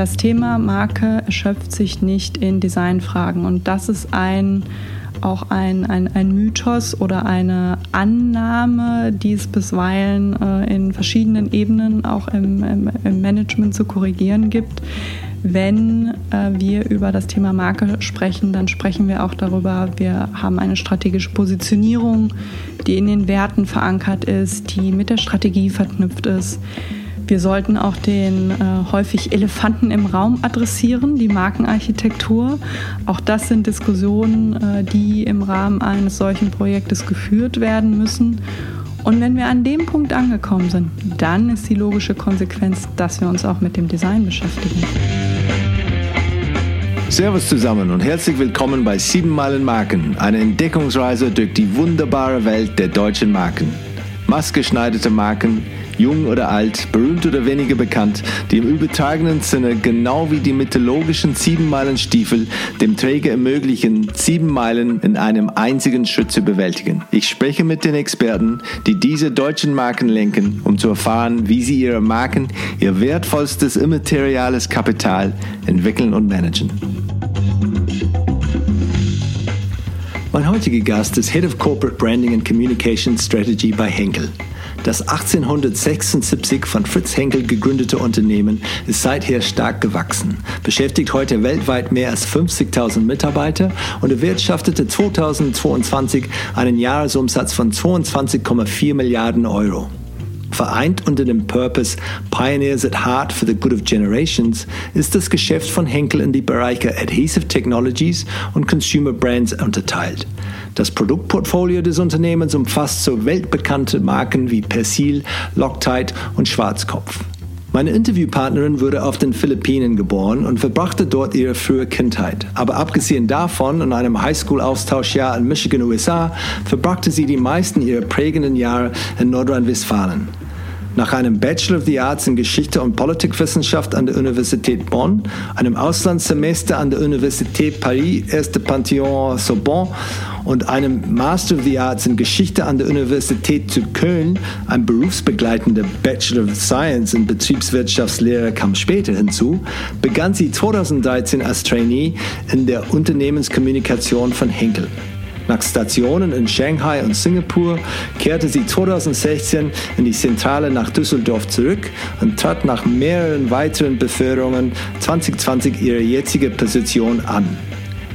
Das Thema Marke erschöpft sich nicht in Designfragen und das ist ein auch ein, ein, ein Mythos oder eine Annahme, die es bisweilen äh, in verschiedenen Ebenen auch im, im, im Management zu korrigieren gibt. Wenn äh, wir über das Thema Marke sprechen, dann sprechen wir auch darüber, wir haben eine strategische Positionierung, die in den Werten verankert ist, die mit der Strategie verknüpft ist. Wir sollten auch den äh, häufig Elefanten im Raum adressieren, die Markenarchitektur. Auch das sind Diskussionen, äh, die im Rahmen eines solchen Projektes geführt werden müssen. Und wenn wir an dem Punkt angekommen sind, dann ist die logische Konsequenz, dass wir uns auch mit dem Design beschäftigen. Servus zusammen und herzlich willkommen bei 7 Meilen Marken, eine Entdeckungsreise durch die wunderbare Welt der deutschen Marken. Maßgeschneiderte Marken, jung oder alt, berühmt oder weniger bekannt, die im übertragenen Sinne genau wie die mythologischen sieben Meilen Stiefel dem Träger ermöglichen, sieben Meilen in einem einzigen Schritt zu bewältigen. Ich spreche mit den Experten, die diese deutschen Marken lenken, um zu erfahren, wie sie ihre Marken, ihr wertvollstes immateriales Kapital entwickeln und managen. Mein heutiger Gast ist Head of Corporate Branding and Communication Strategy bei Henkel. Das 1876 von Fritz Henkel gegründete Unternehmen ist seither stark gewachsen, beschäftigt heute weltweit mehr als 50.000 Mitarbeiter und erwirtschaftete 2022 einen Jahresumsatz von 22,4 Milliarden Euro. Vereint unter dem Purpose Pioneers at Heart for the Good of Generations ist das Geschäft von Henkel in die Bereiche Adhesive Technologies und Consumer Brands unterteilt. Das Produktportfolio des Unternehmens umfasst so weltbekannte Marken wie Persil, Loctite und Schwarzkopf. Meine Interviewpartnerin wurde auf den Philippinen geboren und verbrachte dort ihre frühe Kindheit. Aber abgesehen davon und einem Highschool-Austauschjahr in Michigan, USA, verbrachte sie die meisten ihrer prägenden Jahre in Nordrhein-Westfalen. Nach einem Bachelor of the Arts in Geschichte und Politikwissenschaft an der Universität Bonn, einem Auslandssemester an der Universität Paris, Erste Panthéon Sorbonne und einem Master of the Arts in Geschichte an der Universität zu Köln, ein berufsbegleitender Bachelor of Science in Betriebswirtschaftslehre kam später hinzu, begann sie 2013 als Trainee in der Unternehmenskommunikation von Henkel. Nach Stationen in Shanghai und Singapur kehrte sie 2016 in die Zentrale nach Düsseldorf zurück und trat nach mehreren weiteren Beförderungen 2020 ihre jetzige Position an.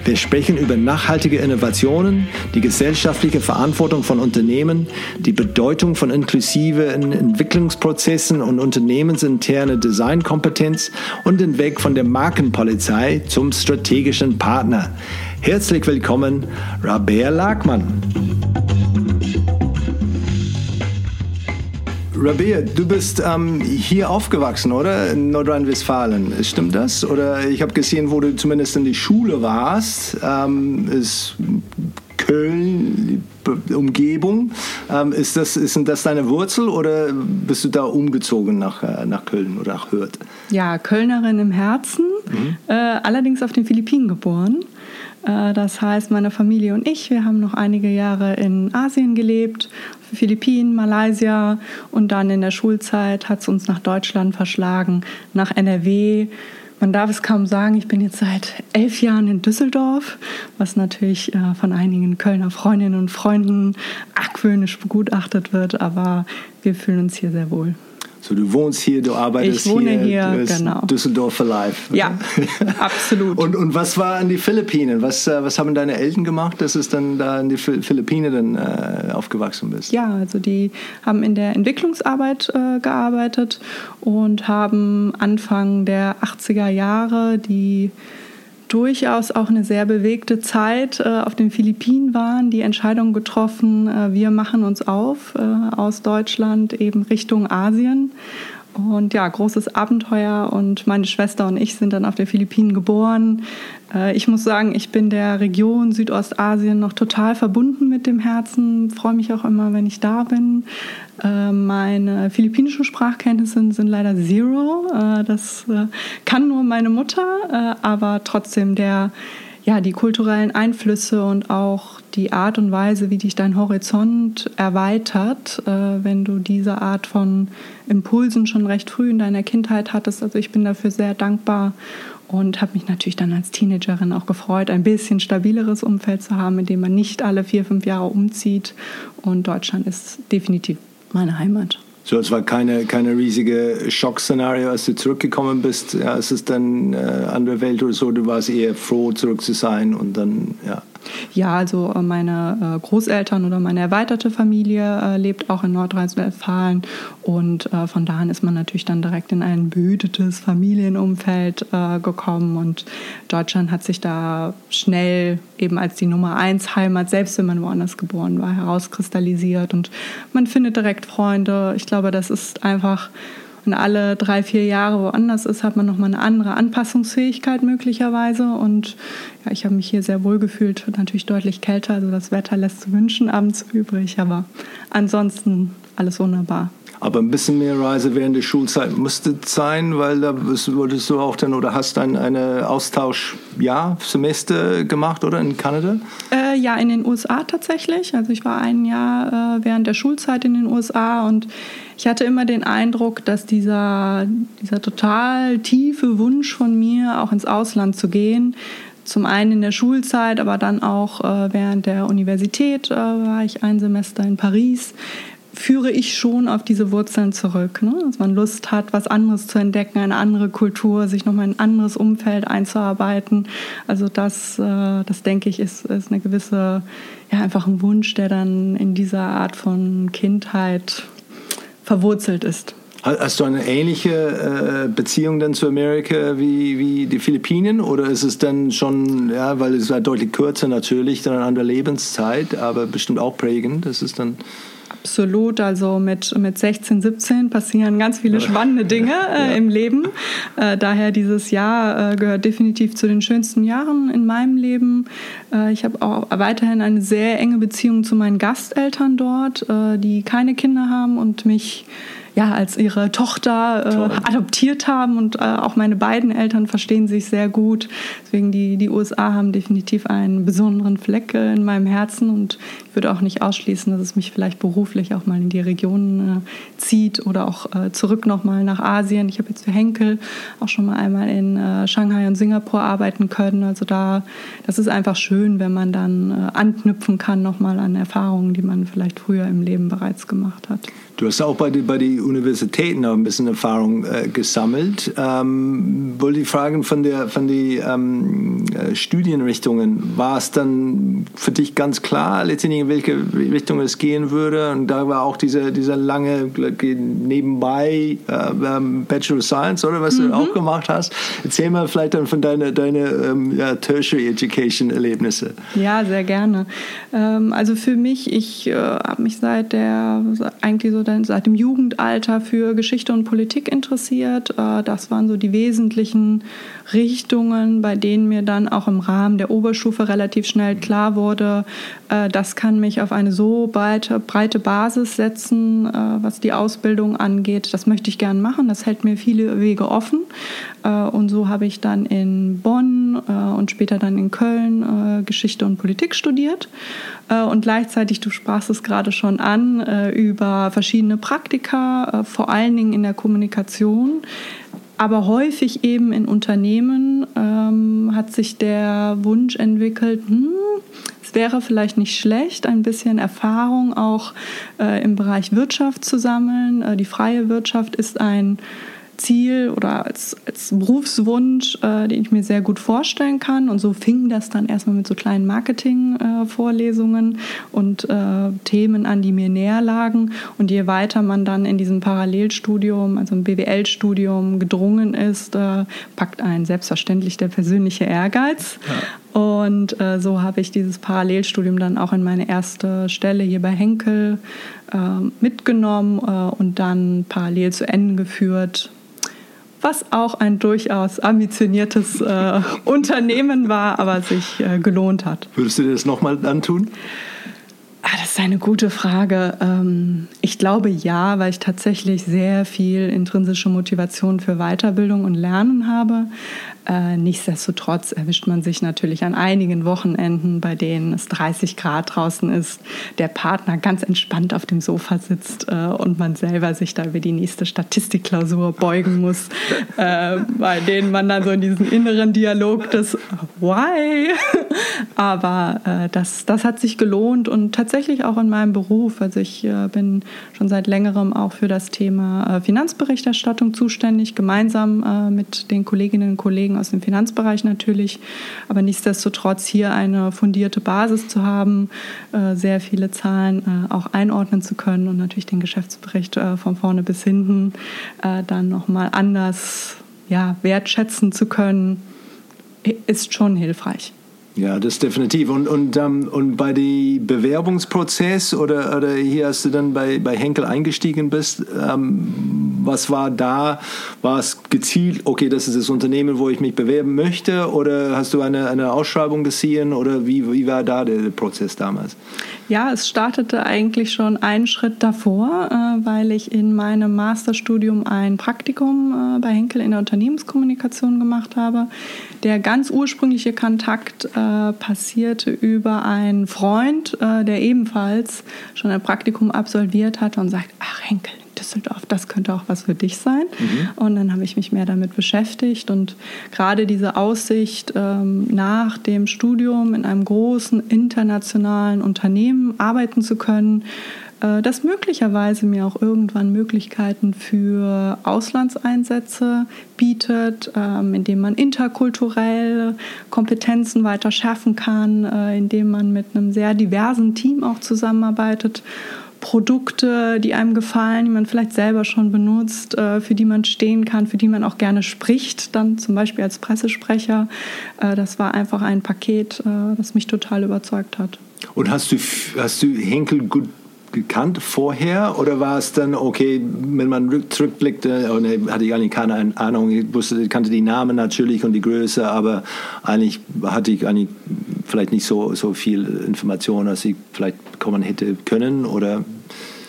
Wir sprechen über nachhaltige Innovationen, die gesellschaftliche Verantwortung von Unternehmen, die Bedeutung von inklusiven Entwicklungsprozessen und unternehmensinterne Designkompetenz und den Weg von der Markenpolizei zum strategischen Partner. Herzlich willkommen, Rabea Lagmann. Rabea, du bist ähm, hier aufgewachsen, oder? In Nordrhein-Westfalen. Stimmt das? Oder ich habe gesehen, wo du zumindest in die Schule warst, ähm, ist Köln, Umgebung. Ähm, ist das, sind das deine Wurzel oder bist du da umgezogen nach, äh, nach Köln oder nach Hürth? Ja, Kölnerin im Herzen, mhm. äh, allerdings auf den Philippinen geboren. Äh, das heißt, meine Familie und ich, wir haben noch einige Jahre in Asien gelebt, Philippinen, Malaysia und dann in der Schulzeit hat es uns nach Deutschland verschlagen, nach NRW. Man darf es kaum sagen, ich bin jetzt seit elf Jahren in Düsseldorf, was natürlich äh, von einigen Kölner Freundinnen und Freunden argwöhnisch begutachtet wird, aber wir fühlen uns hier sehr wohl. So, du wohnst hier, du arbeitest ich wohne hier, hier genau. Düsseldorf for life. Okay? Ja, absolut. und, und was war an die Philippinen? Was, äh, was haben deine Eltern gemacht, dass du dann da in die Philippinen dann äh, aufgewachsen bist? Ja, also die haben in der Entwicklungsarbeit äh, gearbeitet und haben Anfang der 80er Jahre die durchaus auch eine sehr bewegte Zeit äh, auf den Philippinen waren, die Entscheidung getroffen, äh, wir machen uns auf äh, aus Deutschland eben Richtung Asien und ja, großes Abenteuer und meine Schwester und ich sind dann auf den Philippinen geboren. Äh, ich muss sagen, ich bin der Region Südostasien noch total verbunden mit dem Herzen, freue mich auch immer, wenn ich da bin. Äh, meine philippinischen Sprachkenntnisse sind leider zero. Äh, das kann nur meine Mutter, aber trotzdem der ja, die kulturellen Einflüsse und auch die Art und Weise, wie dich dein Horizont erweitert, äh, wenn du diese Art von Impulsen schon recht früh in deiner Kindheit hattest. Also ich bin dafür sehr dankbar und habe mich natürlich dann als Teenagerin auch gefreut, ein bisschen stabileres Umfeld zu haben, in dem man nicht alle vier, fünf Jahre umzieht. Und Deutschland ist definitiv meine Heimat. So, es war keine, keine riesige Schockszenario, als du zurückgekommen bist. Ja, es ist dann äh, andere Welt oder so. Du warst eher froh, zurück zu sein und dann, ja. Ja, also äh, meine äh, Großeltern oder meine erweiterte Familie äh, lebt auch in Nordrhein-Westfalen. Und von da an ist man natürlich dann direkt in ein behütetes Familienumfeld gekommen. Und Deutschland hat sich da schnell eben als die Nummer eins Heimat, selbst wenn man woanders geboren war, herauskristallisiert. Und man findet direkt Freunde. Ich glaube, das ist einfach wenn alle drei, vier Jahre woanders ist, hat man nochmal eine andere Anpassungsfähigkeit möglicherweise. Und ja, ich habe mich hier sehr wohl gefühlt, natürlich deutlich kälter, also das Wetter lässt zu wünschen abends übrig, aber ansonsten alles wunderbar. Aber ein bisschen mehr Reise während der Schulzeit musste sein, weil da wolltest du auch dann oder hast dann eine Austauschjahr, Semester gemacht oder in Kanada? Äh, ja, in den USA tatsächlich. Also ich war ein Jahr äh, während der Schulzeit in den USA und ich hatte immer den Eindruck, dass dieser, dieser total tiefe Wunsch von mir, auch ins Ausland zu gehen, zum einen in der Schulzeit, aber dann auch äh, während der Universität äh, war ich ein Semester in Paris, führe ich schon auf diese Wurzeln zurück. Ne? Dass man Lust hat, was anderes zu entdecken, eine andere Kultur, sich nochmal in ein anderes Umfeld einzuarbeiten. Also das, äh, das denke ich, ist, ist eine gewisse, ja, einfach ein Wunsch, der dann in dieser Art von Kindheit verwurzelt ist. Hast du eine ähnliche äh, Beziehung dann zu Amerika wie, wie die Philippinen oder ist es dann schon, ja, weil es war deutlich kürzer natürlich, dann eine andere Lebenszeit, aber bestimmt auch prägend, das ist dann... Absolut, also mit, mit 16, 17 passieren ganz viele spannende Dinge äh, ja. im Leben. Äh, daher dieses Jahr äh, gehört definitiv zu den schönsten Jahren in meinem Leben. Äh, ich habe auch weiterhin eine sehr enge Beziehung zu meinen Gasteltern dort, äh, die keine Kinder haben und mich ja, als ihre Tochter äh, adoptiert haben und äh, auch meine beiden Eltern verstehen sich sehr gut. Deswegen die, die USA haben definitiv einen besonderen Fleck äh, in meinem Herzen und ich würde auch nicht ausschließen, dass es mich vielleicht beruflich auch mal in die Region äh, zieht oder auch äh, zurück nochmal nach Asien. Ich habe jetzt für Henkel auch schon mal einmal in äh, Shanghai und Singapur arbeiten können. Also da, das ist einfach schön, wenn man dann anknüpfen kann nochmal an Erfahrungen, die man vielleicht früher im Leben bereits gemacht hat. Du hast auch bei den bei die Universitäten auch ein bisschen Erfahrung äh, gesammelt. Ähm, wollte ich fragen von der von die ähm, äh, Studienrichtungen, war es dann für dich ganz klar, letztendlich in welche Richtung es gehen würde? Und da war auch dieser dieser lange nebenbei äh, ähm, Bachelor of Science, oder was mhm. du auch gemacht hast. Erzähl mal vielleicht dann von deiner deine, ähm, ja, Tertiary Education Erlebnisse. Ja, sehr gerne. Ähm, also für mich, ich äh, habe mich seit der eigentlich so dann seit dem Jugendalter für Geschichte und Politik interessiert. Äh, das waren so die wesentlichen Richtungen, bei denen mir dann auch im Rahmen der Oberstufe relativ schnell klar wurde, äh, das kann mich auf eine so breite, breite Basis setzen, äh, was die Ausbildung angeht. Das möchte ich gern machen. Das hält mir viele Wege offen. Und so habe ich dann in Bonn und später dann in Köln Geschichte und Politik studiert. Und gleichzeitig, du sprachst es gerade schon an, über verschiedene Praktika, vor allen Dingen in der Kommunikation aber häufig eben in Unternehmen ähm, hat sich der Wunsch entwickelt, hm, es wäre vielleicht nicht schlecht, ein bisschen Erfahrung auch äh, im Bereich Wirtschaft zu sammeln. Äh, die freie Wirtschaft ist ein Ziel oder als, als Berufswunsch, äh, den ich mir sehr gut vorstellen kann. Und so fing das dann erstmal mit so kleinen Marketing-Vorlesungen äh, und äh, Themen an, die mir näher lagen. Und je weiter man dann in diesem Parallelstudium, also im BWL-Studium gedrungen ist, äh, packt einen selbstverständlich der persönliche Ehrgeiz. Ja. Und äh, so habe ich dieses Parallelstudium dann auch in meine erste Stelle hier bei Henkel äh, mitgenommen und dann parallel zu Ende geführt was auch ein durchaus ambitioniertes äh, Unternehmen war, aber sich äh, gelohnt hat. Würdest du dir das nochmal antun? Ah, das ist eine gute Frage. Ähm, ich glaube ja, weil ich tatsächlich sehr viel intrinsische Motivation für Weiterbildung und Lernen habe. Äh, nichtsdestotrotz erwischt man sich natürlich an einigen Wochenenden, bei denen es 30 Grad draußen ist, der Partner ganz entspannt auf dem Sofa sitzt äh, und man selber sich da über die nächste Statistikklausur beugen muss, äh, bei denen man dann so in diesen inneren Dialog des Why? Aber das, das hat sich gelohnt und tatsächlich auch in meinem Beruf. Also ich äh, bin schon seit längerem auch für das Thema äh, Finanzberichterstattung zuständig, gemeinsam mit den Kolleginnen und Kollegen Kollegen aus dem Finanzbereich natürlich, aber nichtsdestotrotz hier eine fundierte Basis zu haben, äh, sehr viele Zahlen äh, auch einordnen zu können und natürlich den Geschäftsbericht äh, von vorne bis hinten dann nochmal anders ja, wertschätzen zu können, ist schon hilfreich. Ja, das definitiv. Und, und, ähm, und bei dem Bewerbungsprozess oder, oder hier, als du dann bei, bei Henkel eingestiegen bist, ähm, was war da? War es gezielt, okay, das ist das Unternehmen, wo ich mich bewerben möchte? Oder hast du eine, eine Ausschreibung gesehen? Oder wie, wie war da der Prozess damals? Ja, es startete eigentlich schon einen Schritt davor, äh, weil ich in meinem Masterstudium ein Praktikum äh, bei Henkel in der Unternehmenskommunikation gemacht habe. Der ganz ursprüngliche Kontakt äh, passierte über einen Freund, der ebenfalls schon ein Praktikum absolviert hat und sagt, ach Henkel, Düsseldorf, das könnte auch was für dich sein. Mhm. Und dann habe ich mich mehr damit beschäftigt und gerade diese Aussicht, ähm, nach dem Studium in einem großen internationalen Unternehmen arbeiten zu können, äh, das möglicherweise mir auch irgendwann Möglichkeiten für Auslandseinsätze bietet, ähm, indem man interkulturell Kompetenzen weiter schärfen kann, äh, indem man mit einem sehr diversen Team auch zusammenarbeitet Produkte, die einem gefallen, die man vielleicht selber schon benutzt, äh, für die man stehen kann, für die man auch gerne spricht, dann zum Beispiel als Pressesprecher. Das war einfach ein Paket, das mich total überzeugt hat. Und hast du, hast du Henkel gut gekannt vorher? Oder war es dann okay, wenn man zurückblickte, oh nee, hatte ich eigentlich keine Ahnung, ich wusste, kannte die Namen natürlich und die Größe, aber eigentlich hatte ich eigentlich vielleicht nicht so, so viel Information, als ich vielleicht bekommen hätte können oder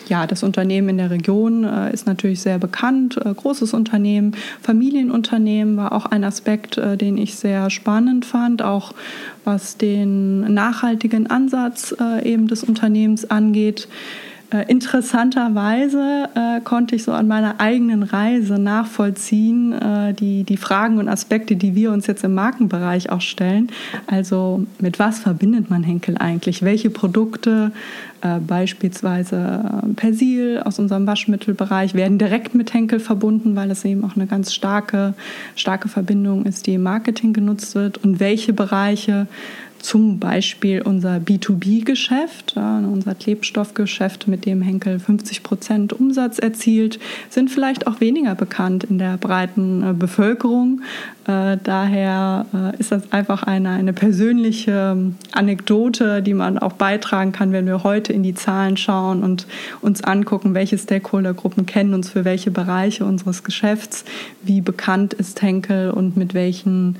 ja, das Unternehmen in der Region äh, ist natürlich sehr bekannt, äh, großes Unternehmen, Familienunternehmen war auch ein Aspekt, äh, den ich sehr spannend fand, auch was den nachhaltigen Ansatz äh, eben des Unternehmens angeht. Äh, interessanterweise äh, konnte ich so an meiner eigenen Reise nachvollziehen, äh, die, die Fragen und Aspekte, die wir uns jetzt im Markenbereich auch stellen. Also mit was verbindet man Henkel eigentlich? Welche Produkte, äh, beispielsweise äh, Persil aus unserem Waschmittelbereich, werden direkt mit Henkel verbunden, weil es eben auch eine ganz starke, starke Verbindung ist, die im Marketing genutzt wird? Und welche Bereiche zum Beispiel unser B2B-Geschäft, unser Klebstoffgeschäft, mit dem Henkel 50 Prozent Umsatz erzielt, sind vielleicht auch weniger bekannt in der breiten äh, Bevölkerung. Äh, daher äh, ist das einfach eine, eine persönliche ähm, Anekdote, die man auch beitragen kann, wenn wir heute in die Zahlen schauen und uns angucken, welche Stakeholdergruppen kennen uns für welche Bereiche unseres Geschäfts, wie bekannt ist Henkel und mit welchen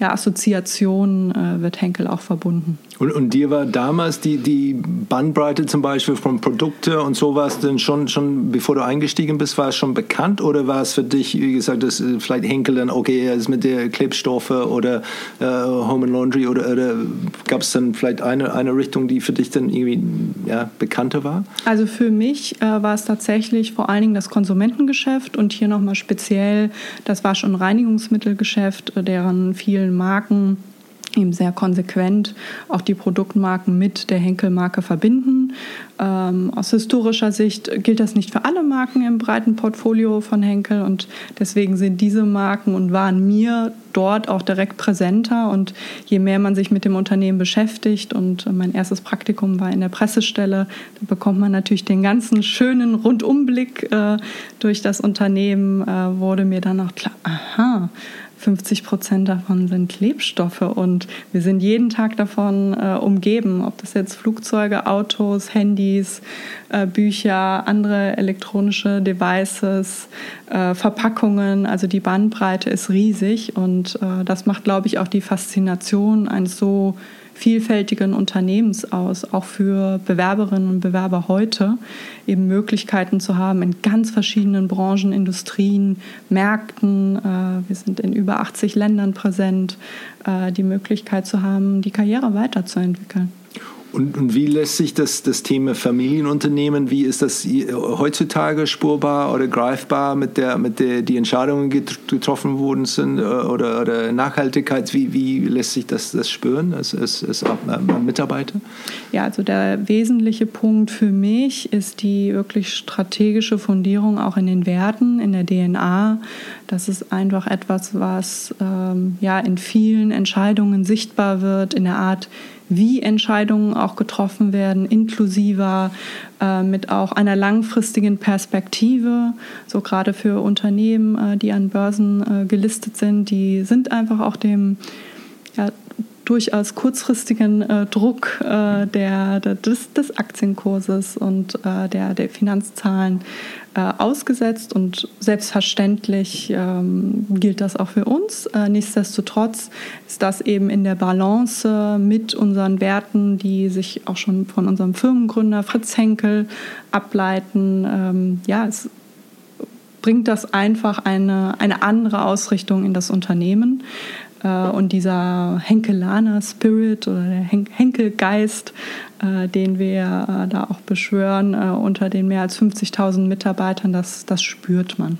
ja, Assoziationen äh, wird Henkel auch verbunden. Und, und dir war damals die, die Bandbreite zum Beispiel von Produkte und sowas denn schon, schon, bevor du eingestiegen bist, war es schon bekannt oder war es für dich, wie gesagt, das äh, vielleicht Henkel dann, okay, er ist mit der Klebstoffe oder äh, Home and Laundry oder, oder gab es dann vielleicht eine, eine Richtung, die für dich dann irgendwie ja, bekannter war? Also für mich äh, war es tatsächlich vor allen Dingen das Konsumentengeschäft und hier nochmal speziell das Wasch- und Reinigungsmittelgeschäft, äh, deren vielen Marken eben sehr konsequent auch die Produktmarken mit der Henkel-Marke verbinden. Ähm, aus historischer Sicht gilt das nicht für alle Marken im breiten Portfolio von Henkel und deswegen sind diese Marken und waren mir dort auch direkt präsenter und je mehr man sich mit dem Unternehmen beschäftigt und mein erstes Praktikum war in der Pressestelle, da bekommt man natürlich den ganzen schönen Rundumblick äh, durch das Unternehmen, äh, wurde mir dann auch klar, aha, 50 Prozent davon sind Klebstoffe und wir sind jeden Tag davon äh, umgeben, ob das jetzt Flugzeuge, Autos, Handys, äh, Bücher, andere elektronische Devices, äh, Verpackungen, also die Bandbreite ist riesig und äh, das macht, glaube ich, auch die Faszination eines so vielfältigen Unternehmens aus, auch für Bewerberinnen und Bewerber heute, eben Möglichkeiten zu haben in ganz verschiedenen Branchen, Industrien, Märkten. Äh, wir sind in über 80 Ländern präsent, äh, die Möglichkeit zu haben, die Karriere weiterzuentwickeln. Und, und, wie lässt sich das, das Thema Familienunternehmen, wie ist das heutzutage spurbar oder greifbar mit der, mit der die Entscheidungen getroffen worden sind äh, oder, oder Nachhaltigkeit, wie, wie lässt sich das, das spüren als, als, als Mitarbeiter? Ja, also der wesentliche Punkt für mich ist die wirklich strategische Fundierung auch in den Werten, in der DNA. Das ist einfach etwas, was ähm, ja in vielen Entscheidungen sichtbar wird, in der Art, wie Entscheidungen auch getroffen werden, inklusiver, äh, mit auch einer langfristigen Perspektive. So gerade für Unternehmen, äh, die an Börsen äh, gelistet sind, die sind einfach auch dem ja, durchaus kurzfristigen äh, Druck äh, der, der, des, des, Aktienkurses und äh, der, der Finanzzahlen äh, ausgesetzt und selbstverständlich ähm, gilt das auch für uns. Äh, nichtsdestotrotz ist das eben in der Balance mit unseren Werten, die sich auch schon von unserem Firmengründer Fritz Henkel ableiten. Ähm, ja, es bringt das einfach eine, eine andere Ausrichtung in das Unternehmen. Äh, und dieser Henkelaner Spirit oder der Henkelgeist, äh, den wir äh, da auch beschwören unter den mehr als 50.000 Mitarbeitern, das, das spürt man.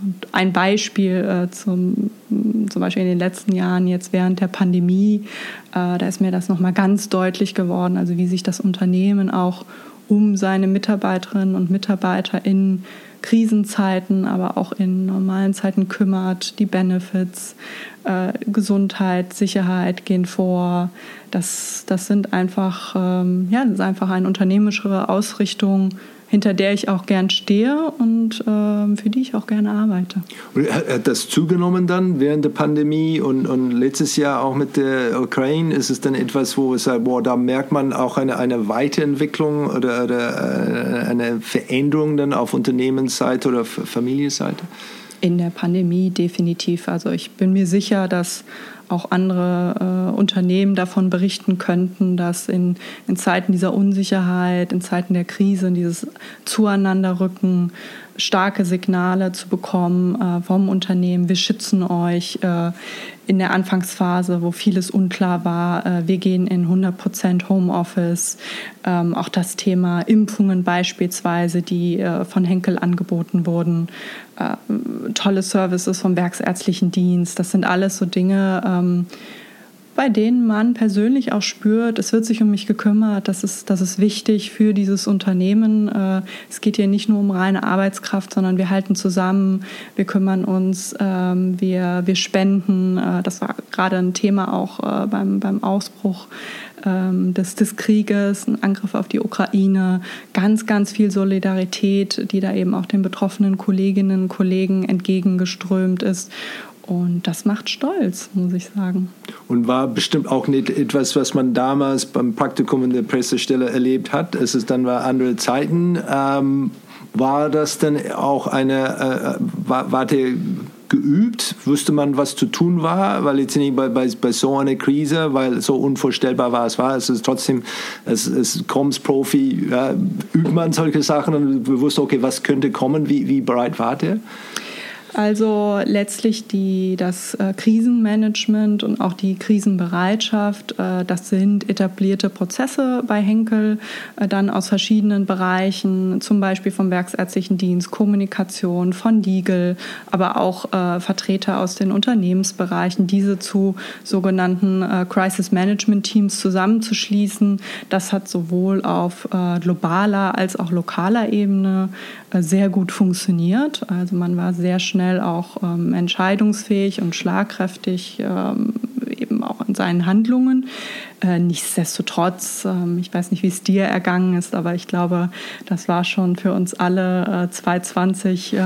Und ein Beispiel zum, zum Beispiel in den letzten Jahren, jetzt während der Pandemie, da ist mir das nochmal ganz deutlich geworden, also wie sich das Unternehmen auch um seine Mitarbeiterinnen und Mitarbeiter in Krisenzeiten, aber auch in normalen Zeiten kümmert. Die Benefits, äh, Gesundheit, Sicherheit gehen vor. Das, das sind einfach, ähm, ja, das ist einfach eine unternehmerischere Ausrichtung hinter der ich auch gern stehe und äh, für die ich auch gerne arbeite. Und hat das zugenommen dann während der Pandemie und, und letztes Jahr auch mit der Ukraine? Ist es dann etwas, wo es sagt, boah, da merkt man auch eine, eine Weiterentwicklung oder, oder äh, eine Veränderung dann auf Unternehmensseite oder Familienseite? In der Pandemie definitiv. Also ich bin mir sicher, dass auch andere äh, Unternehmen davon berichten könnten, dass in, in Zeiten dieser Unsicherheit, in Zeiten der Krise, dieses Zueinanderrücken, starke Signale zu bekommen äh, vom Unternehmen, wir schützen euch äh, in der Anfangsphase, wo vieles unklar war, äh, wir gehen in 100% Homeoffice, ähm, auch das Thema Impfungen beispielsweise, die äh, von Henkel angeboten wurden, äh, tolle Services vom Werksärztlichen Dienst, das sind alles so Dinge, ähm, bei denen man persönlich auch spürt, es wird sich um mich gekümmert, das ist, das ist wichtig für dieses Unternehmen. Äh, es geht hier nicht nur um reine Arbeitskraft, sondern wir halten zusammen, wir kümmern uns, ähm, wir, wir spenden. Äh, das war gerade ein Thema auch äh, beim, beim Ausbruch ähm, des, des Krieges, ein Angriff auf die Ukraine, ganz, ganz viel Solidarität, die da eben auch den betroffenen Kolleginnen und Kollegen entgegengeströmt ist. Und das macht stolz, muss ich sagen. Und war bestimmt auch nicht etwas, was man damals beim Praktikum in der Pressestelle erlebt hat. Es ist dann war andere Zeiten. Ähm, war das dann auch eine, äh, war, war der geübt? Wusste man, was zu tun war? Weil jetzt nicht bei, bei, bei so einer Krise, weil so unvorstellbar war es war, es ist trotzdem, es, es kommt Profi, ja, übt man solche Sachen und wir wussten, okay, was könnte kommen? Wie, wie bereit war der? Also letztlich die, das äh, Krisenmanagement und auch die Krisenbereitschaft, äh, das sind etablierte Prozesse bei Henkel, äh, dann aus verschiedenen Bereichen, zum Beispiel vom Werksärztlichen Dienst, Kommunikation, von Diegel, aber auch äh, Vertreter aus den Unternehmensbereichen, diese zu sogenannten äh, Crisis Management Teams zusammenzuschließen. Das hat sowohl auf äh, globaler als auch lokaler Ebene sehr gut funktioniert. Also man war sehr schnell schnell auch ähm, entscheidungsfähig und schlagkräftig, ähm, eben auch in seinen Handlungen. Äh, nichtsdestotrotz, ähm, ich weiß nicht, wie es dir ergangen ist, aber ich glaube, das war schon für uns alle äh, 2020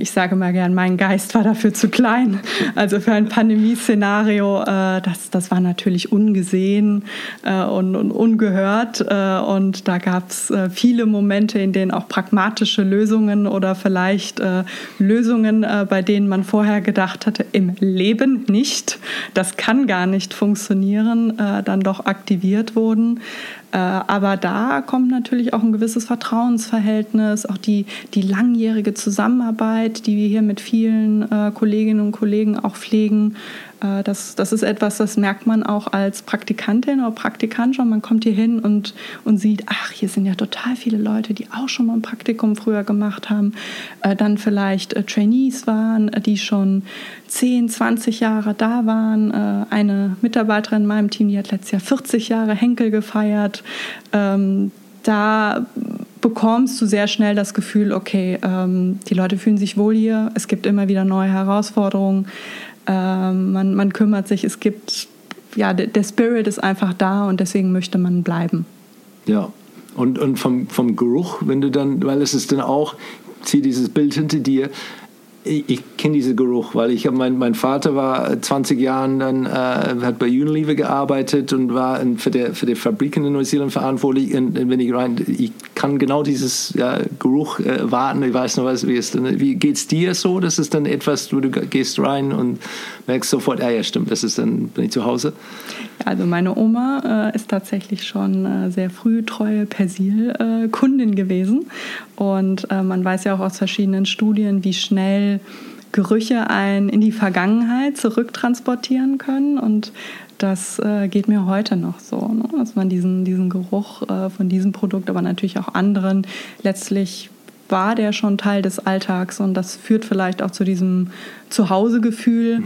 ich sage mal gern, mein Geist war dafür zu klein. Also für ein Pandemieszenario, äh, das, das war natürlich ungesehen äh, und, und ungehört. Äh, und da gab es äh, viele Momente, in denen auch pragmatische Lösungen oder vielleicht äh, Lösungen, äh, bei denen man vorher gedacht hatte, im Leben nicht, das kann gar nicht funktionieren, dann doch aktiviert wurden. Äh, aber da kommt natürlich auch ein gewisses Vertrauensverhältnis, auch die, die langjährige Zusammenarbeit, die wir hier mit vielen äh, Kolleginnen und Kollegen auch pflegen, das, das ist etwas, das merkt man auch als Praktikantin oder Praktikant schon. Man kommt hier hin und, und sieht, ach, hier sind ja total viele Leute, die auch schon mal ein Praktikum früher gemacht haben, äh, dann vielleicht äh, Trainees waren, die schon 10, 20 Jahre da waren. eine Mitarbeiterin in meinem Team, die hat letztes Jahr 40 Jahre Henkel gefeiert. Ähm, da bekommst du sehr schnell das Gefühl, okay, ähm, die Leute fühlen sich wohl hier, es gibt immer wieder neue Herausforderungen. Ähm, man, man kümmert sich, es gibt, ja, der Spirit ist einfach da und deswegen möchte man bleiben. Ja, und, und vom, vom Geruch, wenn du dann, weil es ist dann auch, zieh dieses Bild hinter dir, ich, ich kenne diesen Geruch, weil ich mein, mein Vater war 20 Jahren dann, äh, hat bei Unilever gearbeitet und war in, für, der, für die Fabriken in Neuseeland verantwortlich. Und, wenn ich rein, ich kann genau dieses ja, Geruch äh, warten. Ich weiß noch was, wie es dann, wie geht's dir so? Das ist dann etwas, wo du gehst rein und merkst sofort, ja, ja, stimmt, das ist dann, bin ich zu Hause. Also meine Oma äh, ist tatsächlich schon äh, sehr früh treue Persil-Kundin äh, gewesen und äh, man weiß ja auch aus verschiedenen Studien, wie schnell Gerüche einen in die Vergangenheit zurücktransportieren können und das äh, geht mir heute noch so, ne? dass man diesen, diesen Geruch äh, von diesem Produkt, aber natürlich auch anderen, letztlich war der schon Teil des Alltags und das führt vielleicht auch zu diesem Zuhausegefühl.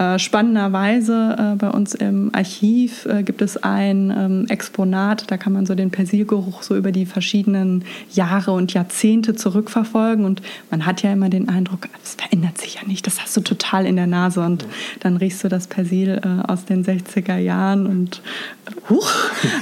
Äh, spannenderweise äh, bei uns im Archiv äh, gibt es ein ähm, Exponat, da kann man so den Persilgeruch so über die verschiedenen Jahre und Jahrzehnte zurückverfolgen. Und man hat ja immer den Eindruck, das verändert sich ja nicht, das hast du total in der Nase. Und dann riechst du das Persil äh, aus den 60er Jahren und huch,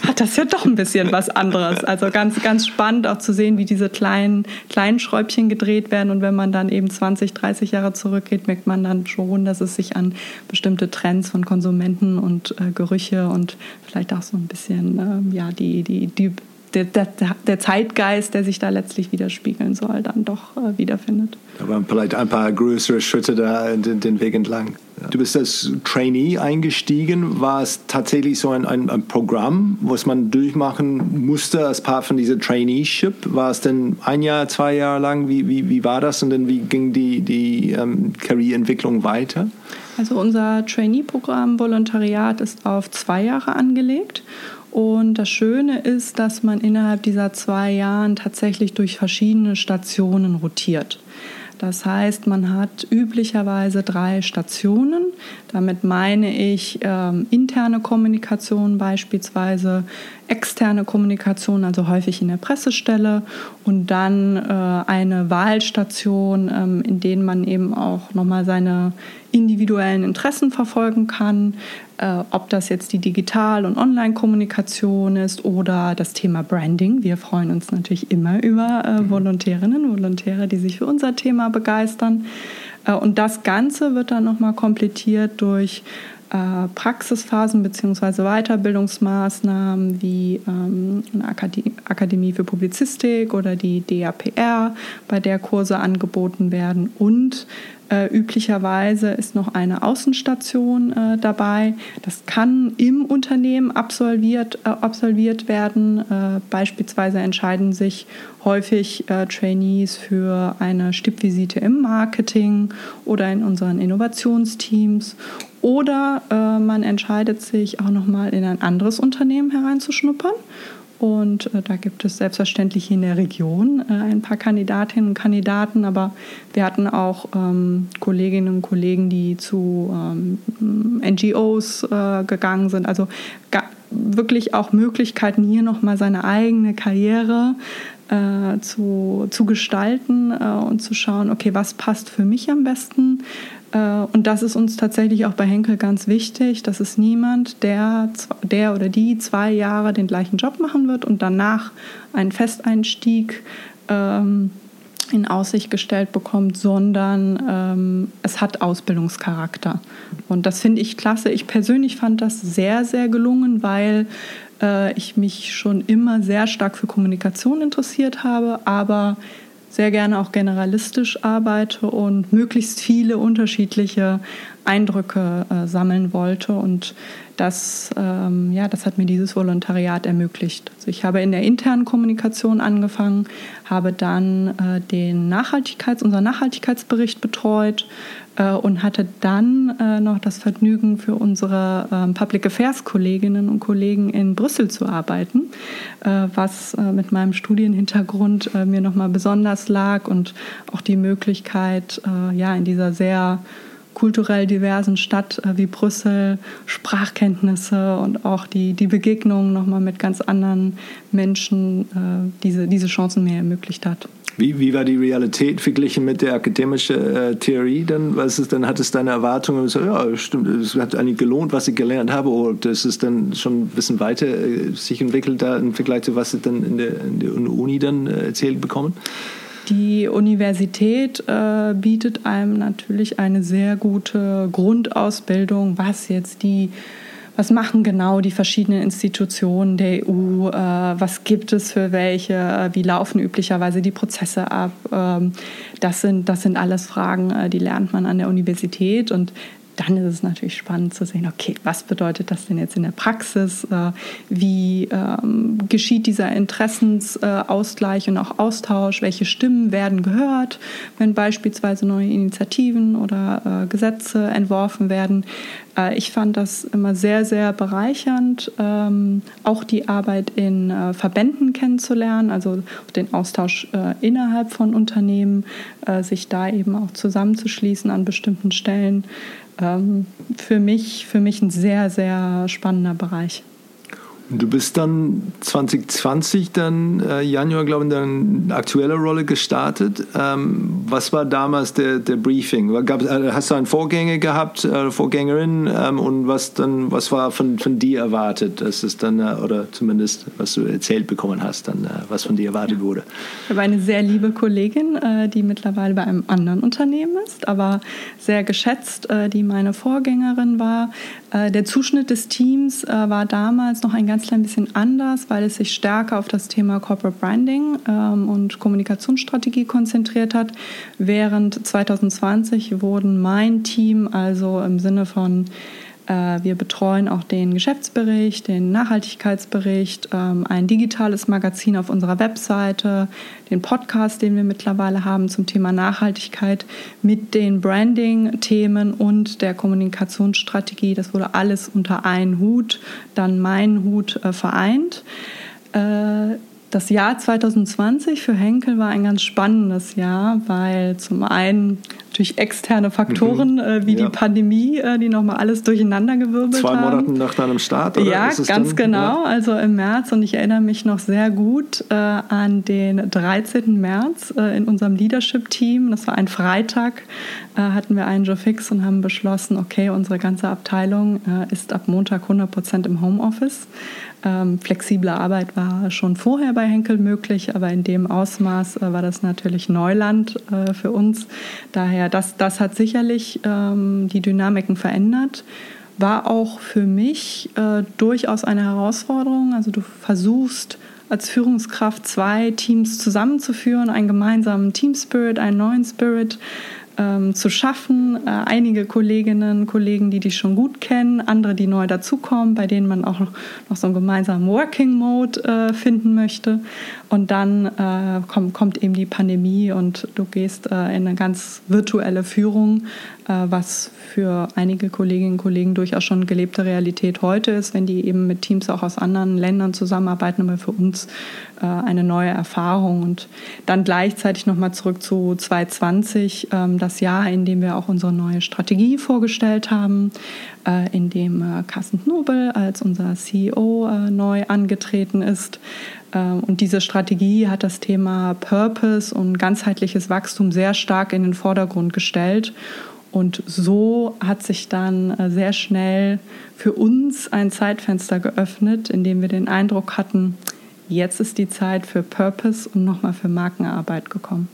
hat das ja doch ein bisschen was anderes. Also ganz, ganz spannend auch zu sehen, wie diese kleinen, kleinen Schräubchen gedreht werden. Und wenn man dann eben 20, 30 Jahre zurückgeht, merkt man dann schon, dass es sich an bestimmte Trends von Konsumenten und äh, Gerüche und vielleicht auch so ein bisschen äh, ja, die, die, die, der, der, der, Zeitgeist, der sich da letztlich widerspiegeln soll, dann doch äh, wiederfindet. Da waren vielleicht ein paar größere Schritte da den, den Weg entlang. Du bist als Trainee eingestiegen. War es tatsächlich so ein, ein, ein, Programm, was man durchmachen musste als Part von dieser Traineeship? War es denn ein Jahr, zwei Jahre lang? Wie, wie, wie war das und dann wie ging die, die ähm, Karriereentwicklung weiter? Also unser Trainee-Programm Volontariat ist auf zwei Jahre angelegt. Und das Schöne ist, dass man innerhalb dieser zwei Jahren tatsächlich durch verschiedene Stationen rotiert. Das heißt, man hat üblicherweise drei Stationen. Damit meine ich äh, interne Kommunikation beispielsweise, externe Kommunikation, also häufig in der Pressestelle und dann äh, eine Wahlstation, ähm, in denen man eben auch nochmal seine individuellen Interessen verfolgen kann, äh, ob das jetzt die Digital- und Online-Kommunikation ist oder das Thema Branding. Wir freuen uns natürlich immer über äh, mhm. Volontärinnen und Volontäre, die sich für unser Thema begeistern. Äh, und das Ganze wird dann nochmal komplettiert durch äh, Praxisphasen bzw. Weiterbildungsmaßnahmen wie ähm, eine Akademie, Akademie für Publizistik oder die DAPR, bei der Kurse angeboten werden und äh, üblicherweise ist noch eine Außenstation äh, dabei. Das kann im Unternehmen absolviert, äh, absolviert werden. Äh, beispielsweise entscheiden sich häufig äh, Trainees für eine Stippvisite im Marketing oder in unseren Innovationsteams. Oder äh, man entscheidet sich auch nochmal in ein anderes Unternehmen hereinzuschnuppern und äh, da gibt es selbstverständlich in der Region äh, ein paar Kandidatinnen und Kandidaten, aber wir hatten auch ähm, Kolleginnen und Kollegen, die zu ähm, NGOs äh, gegangen sind. Also wirklich auch Möglichkeiten, hier nochmal seine eigene Karriere äh, zu, zu gestalten äh, und zu schauen, okay, was passt für mich am besten? Äh, und das ist uns tatsächlich auch bei Henkel ganz wichtig, dass es niemand, der, der oder die zwei Jahre den gleichen Job machen wird und danach einen Festeinstieg ähm, in Aussicht gestellt bekommt, sondern ähm, es hat Ausbildungscharakter. Und das finde ich klasse. Ich persönlich fand das sehr, sehr gelungen, weil äh, ich mich schon immer sehr stark für Kommunikation interessiert habe, aber sehr gerne auch generalistisch arbeite und möglichst viele unterschiedliche Eindrücke äh, sammeln wollte. Und das, ähm, ja, das hat mir dieses Volontariat ermöglicht. Also ich habe in der internen Kommunikation angefangen, habe dann äh, den Nachhaltigkeits-, unseren Nachhaltigkeitsbericht betreut und hatte dann äh, noch das Vergnügen, für unsere ähm, Public Affairs Kolleginnen und Kollegen in Brüssel zu arbeiten, äh, was äh, mit meinem Studienhintergrund äh, mir nochmal besonders lag und auch die Möglichkeit, ja, in dieser sehr kulturell diversen Stadt äh, wie Brüssel Sprachkenntnisse und auch die, die Begegnung nochmal mit ganz anderen Menschen äh, diese, diese Chancen mir ermöglicht hat. Wie, wie war die Realität verglichen mit der akademischen äh, Theorie? Dann, was ist, dann hat es deine Erwartungen so, ja, stimmt, es hat eigentlich gelohnt, was ich gelernt habe, oder ist es dann schon ein bisschen weiter äh, sich entwickelt da im Vergleich zu was sie dann in der, in der Uni dann äh, erzählt bekommen? Die Universität äh, bietet einem natürlich eine sehr gute Grundausbildung, was jetzt die was machen genau die verschiedenen Institutionen der EU, äh, was gibt es für welche, äh, wie laufen üblicherweise die Prozesse ab. Ähm, das, sind, das sind alles Fragen, äh, die lernt man an der Universität. Und dann ist es natürlich spannend zu sehen, okay, was bedeutet das denn jetzt in der Praxis? Äh, wie ähm, geschieht dieser Interessensausgleich und auch Austausch? Welche Stimmen werden gehört, wenn beispielsweise neue Initiativen oder äh, Gesetze entworfen werden? Äh, ich fand das immer sehr, sehr bereichernd, ähm, auch die Arbeit in Verbänden kennenzulernen, also den Austausch innerhalb von Unternehmen, sich da eben auch zusammenzuschließen an bestimmten Stellen ähm, für, mich, für mich ein sehr, sehr spannender Bereich. Du bist dann 2020, dann äh, Januar, glaube ich, in deine aktuelle Rolle gestartet. Ähm, was war damals der, der Briefing? Gab, äh, hast du einen Vorgänger gehabt, äh, Vorgängerin? Ähm, und was dann, was war von, von dir erwartet? Das ist dann, äh, oder zumindest, was du erzählt bekommen hast, dann, äh, was von dir erwartet wurde? Ich habe eine sehr liebe Kollegin, äh, die mittlerweile bei einem anderen Unternehmen ist, aber sehr geschätzt, die meine Vorgängerin war. Der Zuschnitt des Teams war damals noch ein ganz klein bisschen anders, weil es sich stärker auf das Thema Corporate Branding ähm, und Kommunikationsstrategie konzentriert hat. Während 2020 wurden mein Team also im Sinne von äh, wir betreuen auch den Geschäftsbericht, den Nachhaltigkeitsbericht, ähm, ein digitales Magazin auf unserer Webseite, den Podcast, den wir mittlerweile haben zum Thema Nachhaltigkeit mit den Branding-Themen und der Kommunikationsstrategie. Das wurde alles unter einen Hut, dann meinen Hut äh, vereint. Das Jahr 2020 für Henkel war ein ganz spannendes Jahr, weil zum einen durch externe Faktoren mhm. äh, wie ja. die Pandemie, äh, die nochmal alles durcheinandergewirbelt haben. Zwei Monate nach deinem Start, oder? Ja, ganz dann? genau. Ja. Also im März und ich erinnere mich noch sehr gut äh, an den 13. März äh, in unserem Leadership-Team. Das war ein Freitag, äh, hatten wir einen Joe Fix und haben beschlossen, okay, unsere ganze Abteilung äh, ist ab Montag 100 Prozent im Homeoffice. Ähm, flexible Arbeit war schon vorher bei Henkel möglich, aber in dem Ausmaß äh, war das natürlich Neuland äh, für uns. Daher, das, das hat sicherlich ähm, die Dynamiken verändert. War auch für mich äh, durchaus eine Herausforderung. Also du versuchst als Führungskraft zwei Teams zusammenzuführen, einen gemeinsamen Team Spirit, einen neuen Spirit ähm, zu schaffen. Äh, einige Kolleginnen, Kollegen, die dich schon gut kennen, andere, die neu dazukommen, bei denen man auch noch, noch so einen gemeinsamen Working Mode äh, finden möchte. Und dann äh, kommt, kommt eben die Pandemie und du gehst äh, in eine ganz virtuelle Führung, äh, was für einige Kolleginnen und Kollegen durchaus schon gelebte Realität heute ist, wenn die eben mit Teams auch aus anderen Ländern zusammenarbeiten, aber für uns äh, eine neue Erfahrung. Und dann gleichzeitig nochmal zurück zu 2020, ähm, das Jahr, in dem wir auch unsere neue Strategie vorgestellt haben, äh, in dem Carsten Knobel als unser CEO neu angetreten ist. Und diese Strategie hat das Thema Purpose und ganzheitliches Wachstum sehr stark in den Vordergrund gestellt. Und so hat sich dann sehr schnell für uns ein Zeitfenster geöffnet, in dem wir den Eindruck hatten, jetzt ist die Zeit für Purpose und nochmal für Markenarbeit gekommen.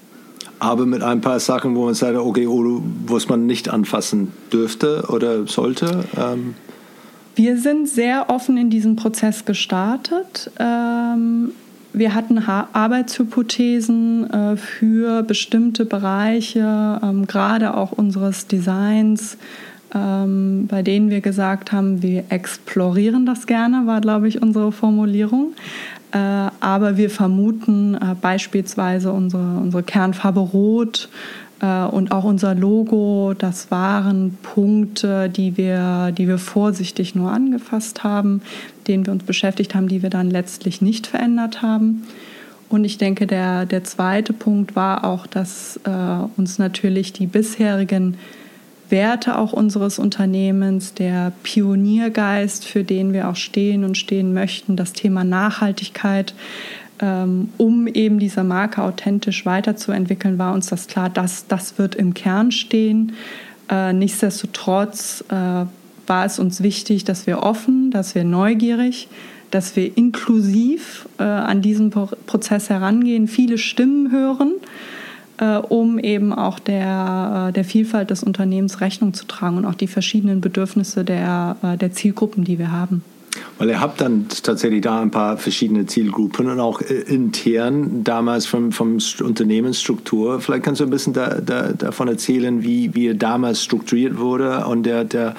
Aber mit ein paar Sachen, wo man sagt, okay, was man nicht anfassen dürfte oder sollte. Ähm. Wir sind sehr offen in diesen Prozess gestartet. Ähm, wir hatten Arbeitshypothesen äh, für bestimmte Bereiche, ähm, gerade auch unseres Designs, ähm, bei denen wir gesagt haben, wir explorieren das gerne, war, glaube ich, unsere Formulierung. Äh, aber wir vermuten äh, beispielsweise unsere, unsere Kernfarbe Rot und auch unser Logo, das waren Punkte, die wir, die wir vorsichtig nur angefasst haben, denen wir uns beschäftigt haben, die wir dann letztlich nicht verändert haben. Und ich denke, der, der zweite Punkt war auch, dass äh, uns natürlich die bisherigen Werte auch unseres Unternehmens, der Pioniergeist, für den wir auch stehen und stehen möchten, das Thema Nachhaltigkeit, um eben diese Marke authentisch weiterzuentwickeln, war uns das klar, dass das wird im Kern stehen. Äh, nichtsdestotrotz äh, war es uns wichtig, dass wir offen, dass wir neugierig, dass wir inklusiv äh, an diesen Prozess herangehen, viele Stimmen hören um eben auch der, der Vielfalt des Unternehmens Rechnung zu tragen und auch die verschiedenen Bedürfnisse der, der Zielgruppen, die wir haben. Weil ihr habt dann tatsächlich da ein paar verschiedene Zielgruppen und auch äh, intern damals vom, vom Unternehmensstruktur. Vielleicht kannst du ein bisschen da, da, davon erzählen, wie, wie ihr damals strukturiert wurde und der, der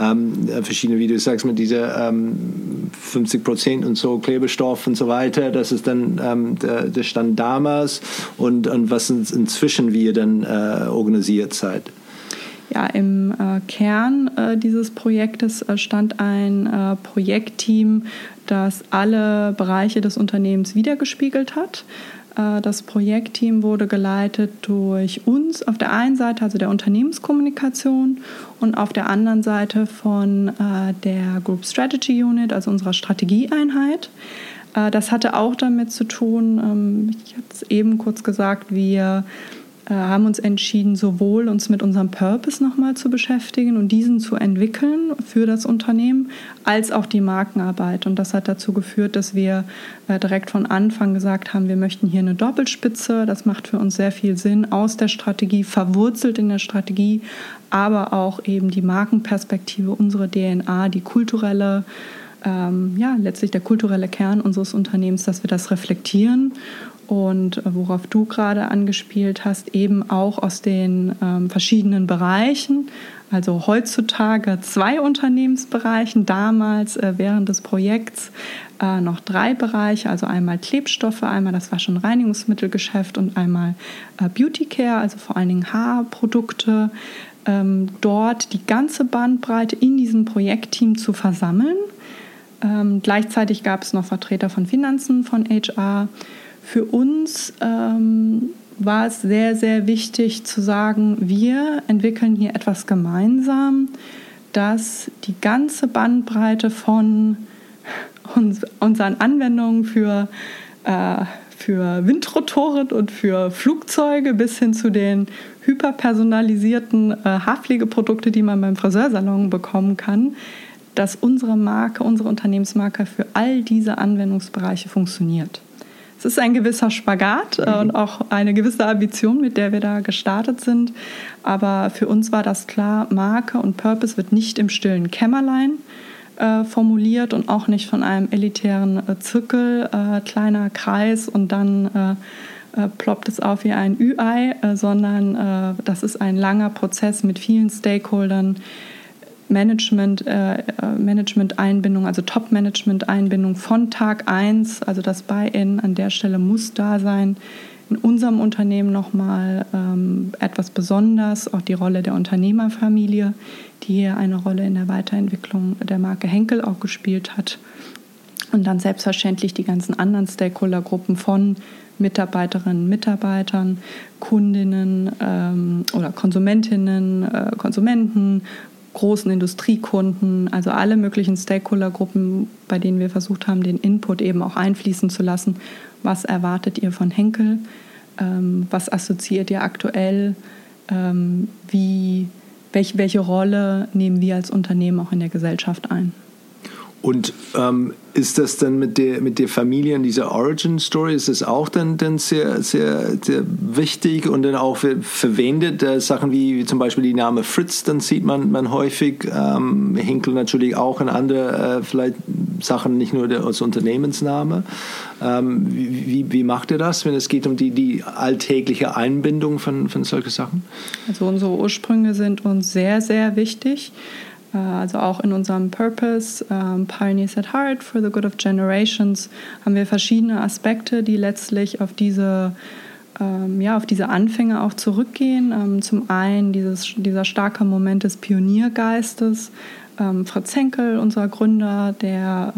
ähm, verschiedene, wie du sagst, mit dieser ähm, 50 Prozent und so Klebestoff und so weiter. Das ist dann ähm, der, der Stand damals und, und was inzwischen wie ihr dann äh, organisiert seid ja, im äh, Kern äh, dieses Projektes äh, stand ein äh, Projektteam, das alle Bereiche des Unternehmens wiedergespiegelt hat. Äh, das Projektteam wurde geleitet durch uns auf der einen Seite, also der Unternehmenskommunikation, und auf der anderen Seite von äh, der Group Strategy Unit, also unserer Strategieeinheit. Das hatte auch damit zu tun, ähm, ich hatte es eben kurz gesagt, wir haben uns entschieden, sowohl uns mit unserem Purpose nochmal zu beschäftigen und diesen zu entwickeln für das Unternehmen, als auch die Markenarbeit. Und das hat dazu geführt, dass wir äh, direkt von Anfang gesagt haben, wir möchten hier eine Doppelspitze. Das macht für uns sehr viel Sinn aus der Strategie, verwurzelt in der Strategie, aber auch eben die Markenperspektive, unsere DNA, die kulturelle ähm, ja, letztlich der kulturelle Kern unseres Unternehmens, dass wir das reflektieren und worauf du gerade angespielt hast, eben auch aus den ähm, verschiedenen Bereichen. Also heutzutage zwei Unternehmensbereichen, damals äh, während des Projekts äh, noch drei Bereiche, also einmal Klebstoffe, einmal das Wasch- und Reinigungsmittelgeschäft und einmal äh, Beauty Care, also vor allen Dingen Haarprodukte. Ähm, dort die ganze Bandbreite in diesem Projektteam zu versammeln. Ähm, gleichzeitig gab es noch Vertreter von Finanzen, von HR für uns ähm, war es sehr, sehr wichtig zu sagen, wir entwickeln hier etwas gemeinsam, das die ganze Bandbreite von uns, unseren Anwendungen für, äh, für Windrotoren und für Flugzeuge bis hin zu den hyperpersonalisierten äh, Haarpflegeprodukte, die man beim Friseursalon bekommen kann, dass unsere Marke, unsere Unternehmensmarke für all diese Anwendungsbereiche funktioniert. Es ist ein gewisser Spagat äh, mhm. und auch eine gewisse Ambition, mit der wir da gestartet sind. Aber für uns war das klar, Marke und Purpose wird nicht im stillen Kämmerlein äh, formuliert und auch nicht von einem elitären äh, Zirkel, äh, kleiner Kreis und dann äh, äh, ploppt es auf wie ein Ü-Ei, sondern das ist ein langer Prozess mit vielen Stakeholdern, Management, äh, äh, Management-Einbindung, also Top-Management-Einbindung von Tag 1, also das Buy-in an der Stelle muss da sein. In unserem Unternehmen nochmal ähm, etwas besonders, auch die Rolle der Unternehmerfamilie, die hier eine Rolle in der Weiterentwicklung der Marke Henkel auch gespielt hat. Und dann selbstverständlich die ganzen anderen Stakeholder-Gruppen von Mitarbeiterinnen, Mitarbeitern, Kundinnen ähm, oder Konsumentinnen, äh, Konsumenten, großen Industriekunden, also alle möglichen Stakeholdergruppen, bei denen wir versucht haben, den Input eben auch einfließen zu lassen. Was erwartet ihr von Henkel? Ähm, was assoziiert ihr aktuell? Ähm, wie, welch, welche Rolle nehmen wir als Unternehmen auch in der Gesellschaft ein? Und ähm, ist das dann mit der, mit der Familie in dieser Origin Story, ist das auch dann, dann sehr, sehr, sehr wichtig und dann auch verwendet? Äh, Sachen wie, wie, zum Beispiel die Name Fritz, dann sieht man, man häufig, ähm, Hinkel natürlich auch in andere, äh, vielleicht Sachen, nicht nur der, als Unternehmensname. Ähm, wie, wie, wie, macht ihr das, wenn es geht um die, die alltägliche Einbindung von, von solchen Sachen? Also unsere Ursprünge sind uns sehr, sehr wichtig. Äh, also auch in unserem Purpose, ähm, Pioneers at Heart for the Good of Generations, haben wir verschiedene Aspekte, die letztlich auf diese, ähm, ja, auf diese Anfänge auch zurückgehen. Ähm, zum einen dieses, dieser starke Moment des Pioniergeistes. Fritz Henkel, unser Gründer, der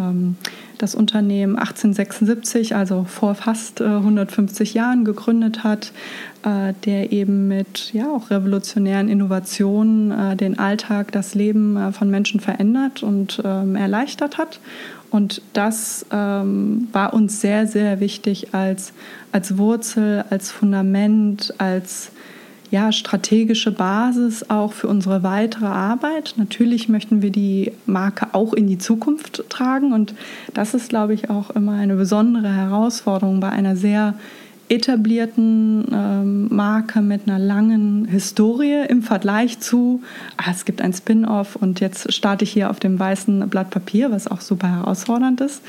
das Unternehmen 1876, also vor fast 150 Jahren gegründet hat, äh, der eben mit ja auch revolutionären Innovationen äh, den Alltag, das Leben äh, von Menschen verändert und ähm, erleichtert hat. Und das ähm, war uns sehr, sehr wichtig als, als Wurzel, als Fundament, als ja, strategische Basis auch für unsere weitere Arbeit. Natürlich möchten wir die Marke auch in die Zukunft tragen und das ist, glaube ich, auch immer eine besondere Herausforderung bei einer sehr etablierten ähm, Marke mit einer langen Historie im Vergleich zu, ah, es gibt ein Spin-off und jetzt starte ich hier auf dem weißen Blatt Papier, was auch super herausfordernd ist.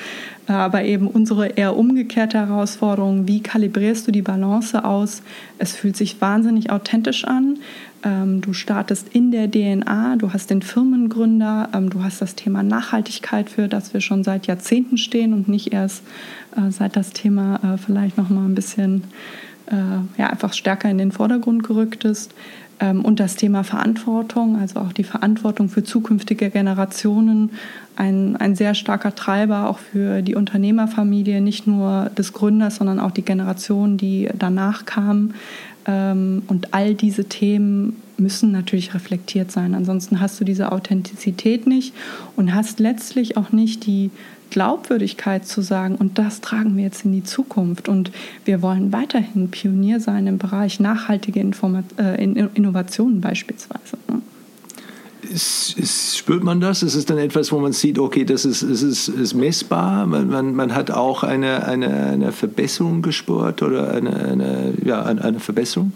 Äh, aber eben unsere eher umgekehrte Herausforderung, wie kalibrierst du die Balance aus? Es fühlt sich wahnsinnig authentisch an. Ähm, du startest in der DNA, du hast den Firmengründer, ähm, du hast das Thema Nachhaltigkeit, für das wir schon seit Jahrzehnten stehen und nicht erst äh, seit das Thema äh, vielleicht noch mal ein bisschen äh, ja, einfach stärker in den Vordergrund gerückt ist. Ähm, und das Thema Verantwortung, also auch die Verantwortung für zukünftige Generationen, ein, ein sehr starker Treiber auch für die Unternehmerfamilie, nicht nur des Gründers, sondern auch die Generation, die danach kam. Ähm, und all diese Themen müssen natürlich reflektiert sein. Ansonsten hast du diese Authentizität nicht und hast letztlich auch nicht die Glaubwürdigkeit zu sagen, und das tragen wir jetzt in die Zukunft. Und wir wollen weiterhin Pionier sein im Bereich nachhaltige Informat äh, Innovationen beispielsweise. Ne? Spürt man das? Ist es dann etwas, wo man sieht, okay, das ist, ist, ist, ist messbar? Man, man, man hat auch eine, eine, eine Verbesserung gespürt oder eine, eine, ja, eine Verbesserung?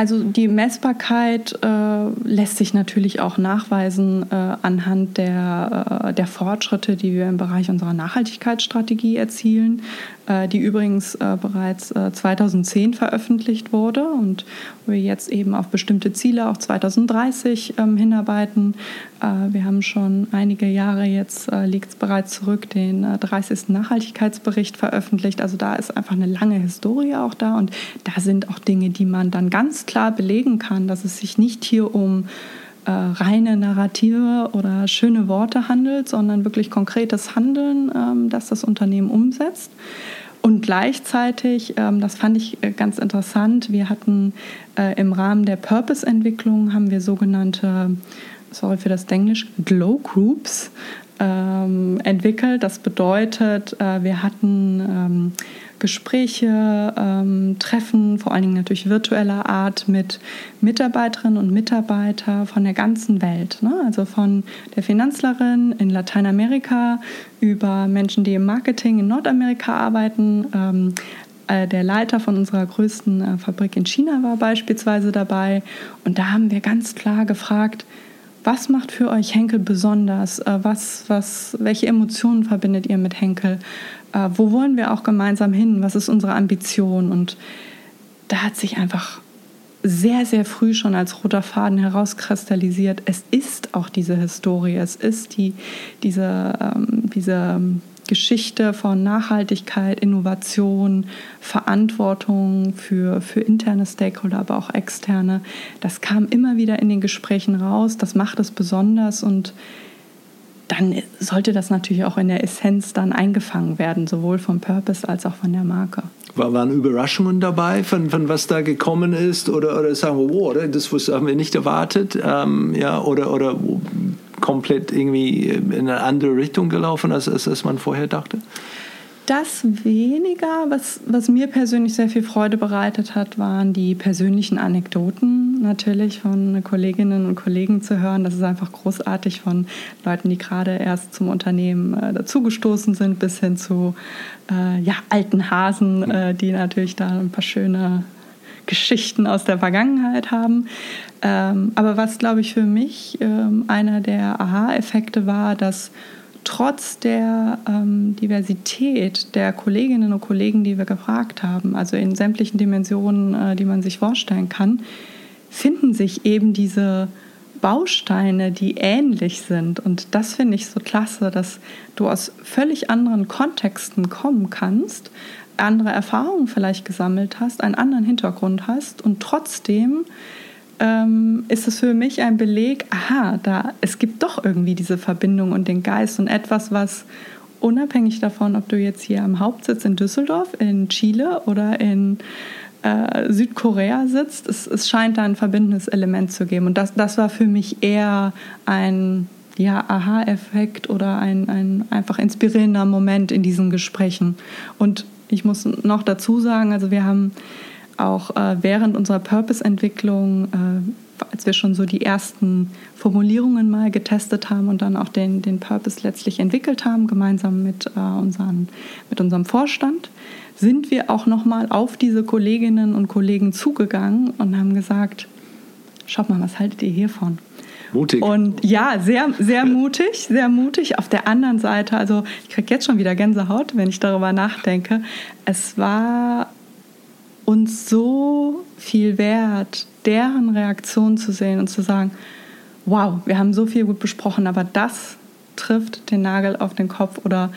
Also die Messbarkeit äh, lässt sich natürlich auch nachweisen äh, anhand der, äh, der Fortschritte, die wir im Bereich unserer Nachhaltigkeitsstrategie erzielen, äh, die übrigens äh, bereits 2010 äh, veröffentlicht wurde und wo wir jetzt eben auf bestimmte Ziele auch 2030 ähm, hinarbeiten. Wir haben schon einige Jahre jetzt, liegt es bereits zurück, den 30. Nachhaltigkeitsbericht veröffentlicht. Also da ist einfach eine lange Historie auch da und da sind auch Dinge, die man dann ganz klar belegen kann, dass es sich nicht hier um äh, reine Narrative oder schöne Worte handelt, sondern wirklich konkretes Handeln, ähm, das das Unternehmen umsetzt. Und gleichzeitig, ähm, das fand ich äh, ganz interessant, wir hatten äh, im Rahmen der Purpose-Entwicklung haben wir sogenannte, sorry für das Englisch, Glow Groups ähm, entwickelt. Das bedeutet, äh, wir hatten ähm, Gespräche, ähm, Treffen, vor allen Dingen natürlich virtueller Art mit Mitarbeiterinnen und Mitarbeitern von der ganzen Welt. Ne? Also von der Finanzlerin in Lateinamerika über Menschen, die im Marketing in Nordamerika arbeiten. Ähm, äh, der Leiter von unserer größten äh, Fabrik in China war beispielsweise dabei. Und da haben wir ganz klar gefragt, was macht für euch Henkel besonders? Äh, was, was, welche Emotionen verbindet ihr mit Henkel? Äh, wo wollen wir auch gemeinsam hin? Was ist unsere Ambition? Und da hat sich einfach sehr, sehr früh schon als roter Faden herauskristallisiert, es ist auch diese Historie, es ist die, diese, ähm, diese Geschichte von Nachhaltigkeit, Innovation, Verantwortung für, für interne Stakeholder, aber auch externe. Das kam immer wieder in den Gesprächen raus, das macht es besonders und dann sollte das natürlich auch in der Essenz dann eingefangen werden, sowohl vom Purpose als auch von der Marke. Waren Überraschungen dabei, von, von was da gekommen ist? Oder, oder sagen wir, wow, das haben wir nicht erwartet? Ähm, ja, oder, oder komplett irgendwie in eine andere Richtung gelaufen, als, als, als man vorher dachte? Das weniger. Was, was mir persönlich sehr viel Freude bereitet hat, waren die persönlichen Anekdoten natürlich von Kolleginnen und Kollegen zu hören. Das ist einfach großartig von Leuten, die gerade erst zum Unternehmen äh, dazugestoßen sind, bis hin zu äh, ja, alten Hasen, äh, die natürlich da ein paar schöne Geschichten aus der Vergangenheit haben. Ähm, aber was, glaube ich, für mich ähm, einer der Aha-Effekte war, dass trotz der ähm, Diversität der Kolleginnen und Kollegen, die wir gefragt haben, also in sämtlichen Dimensionen, äh, die man sich vorstellen kann, finden sich eben diese Bausteine, die ähnlich sind. Und das finde ich so klasse, dass du aus völlig anderen Kontexten kommen kannst, andere Erfahrungen vielleicht gesammelt hast, einen anderen Hintergrund hast und trotzdem ähm, ist es für mich ein Beleg, aha, da, es gibt doch irgendwie diese Verbindung und den Geist und etwas, was unabhängig davon, ob du jetzt hier am Hauptsitz in Düsseldorf, in Chile oder in äh, Südkorea sitzt, es, es scheint da ein verbindendes Element zu geben. Und das, das war für mich eher ein ja, Aha-Effekt oder ein, ein einfach inspirierender Moment in diesen Gesprächen. Und ich muss noch dazu sagen, also wir haben auch äh, während unserer Purpose-Entwicklung, äh, als wir schon so die ersten Formulierungen mal getestet haben und dann auch den, den Purpose letztlich entwickelt haben, gemeinsam mit, äh, unseren, mit unserem Vorstand, sind wir auch nochmal auf diese Kolleginnen und Kollegen zugegangen und haben gesagt, schaut mal, was haltet ihr hiervon? Mutig. Und ja, sehr, sehr mutig, sehr mutig. Auf der anderen Seite, also ich kriege jetzt schon wieder Gänsehaut, wenn ich darüber nachdenke. Es war uns so viel wert, deren Reaktion zu sehen und zu sagen, wow, wir haben so viel gut besprochen, aber das trifft den Nagel auf den Kopf oder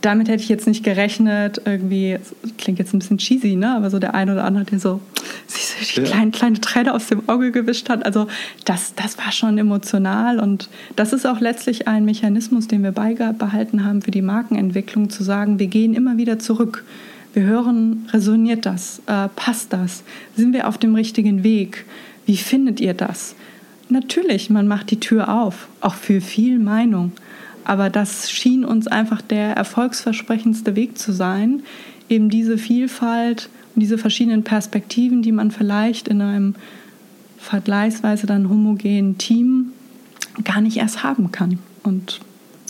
damit hätte ich jetzt nicht gerechnet. Irgendwie, klingt jetzt ein bisschen cheesy, ne? aber so der eine oder andere, der so sich die ja. kleine, kleine Träne aus dem Auge gewischt hat. Also das, das war schon emotional und das ist auch letztlich ein Mechanismus, den wir beibehalten haben für die Markenentwicklung, zu sagen, wir gehen immer wieder zurück. Wir hören, resoniert das? Äh, passt das? Sind wir auf dem richtigen Weg? Wie findet ihr das? Natürlich, man macht die Tür auf, auch für viel Meinung. Aber das schien uns einfach der erfolgsversprechendste Weg zu sein, eben diese Vielfalt und diese verschiedenen Perspektiven, die man vielleicht in einem vergleichsweise dann homogenen Team gar nicht erst haben kann. Und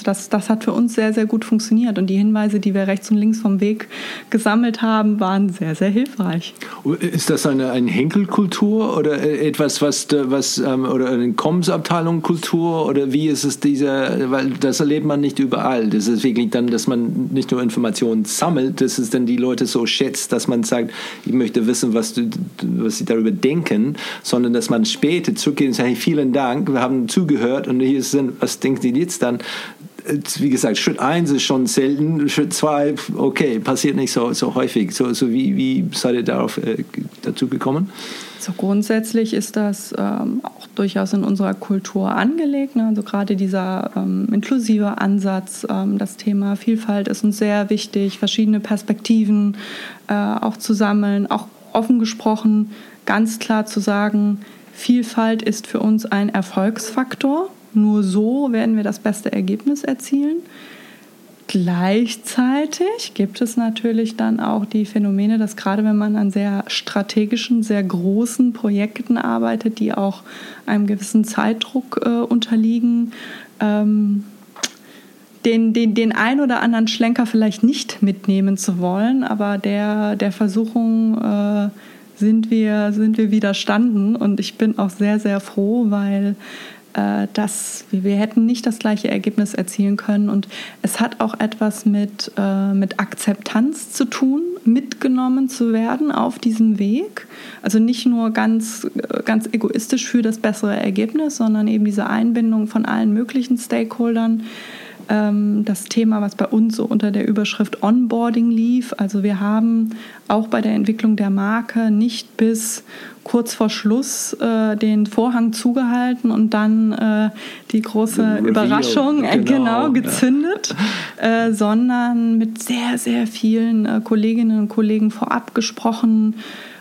das, das hat für uns sehr, sehr gut funktioniert. Und die Hinweise, die wir rechts und links vom Weg gesammelt haben, waren sehr, sehr hilfreich. Ist das eine, eine Henkelkultur oder etwas, was, was ähm, oder eine Kommensabteilung Kultur oder wie ist es dieser, weil das erlebt man nicht überall. Das ist wirklich dann, dass man nicht nur Informationen sammelt, dass es dann die Leute so schätzt, dass man sagt, ich möchte wissen, was, du, was sie darüber denken, sondern dass man später zurückgeht und sagt, hey, vielen Dank, wir haben zugehört und hier sind, was denken Sie jetzt dann? Wie gesagt, Schritt 1 ist schon selten, Schritt 2, okay, passiert nicht so, so häufig. So, so wie, wie seid ihr darauf äh, dazu gekommen? So grundsätzlich ist das ähm, auch durchaus in unserer Kultur angelegt. Ne? Also gerade dieser ähm, inklusive Ansatz, ähm, das Thema Vielfalt ist uns sehr wichtig, verschiedene Perspektiven äh, auch zu sammeln, auch offen gesprochen, ganz klar zu sagen, Vielfalt ist für uns ein Erfolgsfaktor nur so werden wir das beste Ergebnis erzielen. Gleichzeitig gibt es natürlich dann auch die Phänomene, dass gerade wenn man an sehr strategischen, sehr großen Projekten arbeitet, die auch einem gewissen Zeitdruck äh, unterliegen, ähm, den, den, den ein oder anderen Schlenker vielleicht nicht mitnehmen zu wollen, aber der, der Versuchung äh, sind, wir, sind wir widerstanden. Und ich bin auch sehr, sehr froh, weil äh, dass wir hätten nicht das gleiche Ergebnis erzielen können. Und es hat auch etwas mit, äh, mit Akzeptanz zu tun, mitgenommen zu werden auf diesem Weg. Also nicht nur ganz, äh, ganz egoistisch für das bessere Ergebnis, sondern eben diese Einbindung von allen möglichen Stakeholdern ähm, das Thema, was bei uns so unter der Überschrift Onboarding lief. Also wir haben auch bei der Entwicklung der Marke nicht bis kurz vor Schluss äh, den Vorhang zugehalten und dann äh, die große Überraschung äh, genau, genau gezündet, ja. Äh, sondern mit sehr, sehr vielen äh, Kolleginnen und Kollegen vorab gesprochen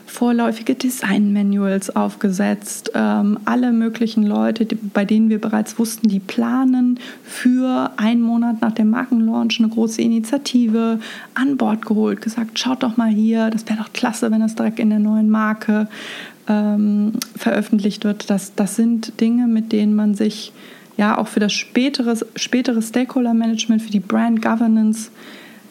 vorläufige Design-Manuals aufgesetzt. Ähm, alle möglichen Leute, die, bei denen wir bereits wussten, die planen für einen Monat nach dem Markenlaunch eine große Initiative an Bord geholt, gesagt, schaut doch mal hier, das wäre doch klasse, wenn das direkt in der neuen Marke ähm, veröffentlicht wird, das, das sind Dinge, mit denen man sich ja auch für das spätere, spätere Stakeholder-Management, für die Brand Governance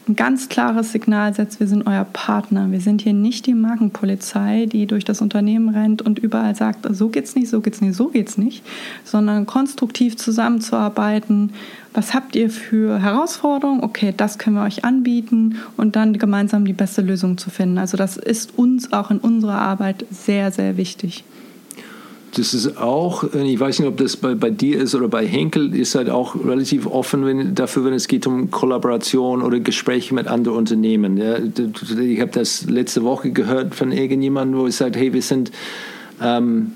ein ganz klares Signal setzt, wir sind euer Partner. Wir sind hier nicht die Markenpolizei, die durch das Unternehmen rennt und überall sagt, so geht's nicht, so geht's nicht, so geht's nicht, sondern konstruktiv zusammenzuarbeiten. Was habt ihr für Herausforderungen? Okay, das können wir euch anbieten und dann gemeinsam die beste Lösung zu finden. Also das ist uns auch in unserer Arbeit sehr, sehr wichtig das ist auch, ich weiß nicht, ob das bei, bei dir ist oder bei Henkel, ist halt auch relativ offen wenn, dafür, wenn es geht um Kollaboration oder Gespräche mit anderen Unternehmen. Ja. Ich habe das letzte Woche gehört von irgendjemandem, wo es sagt, hey, wir sind ähm,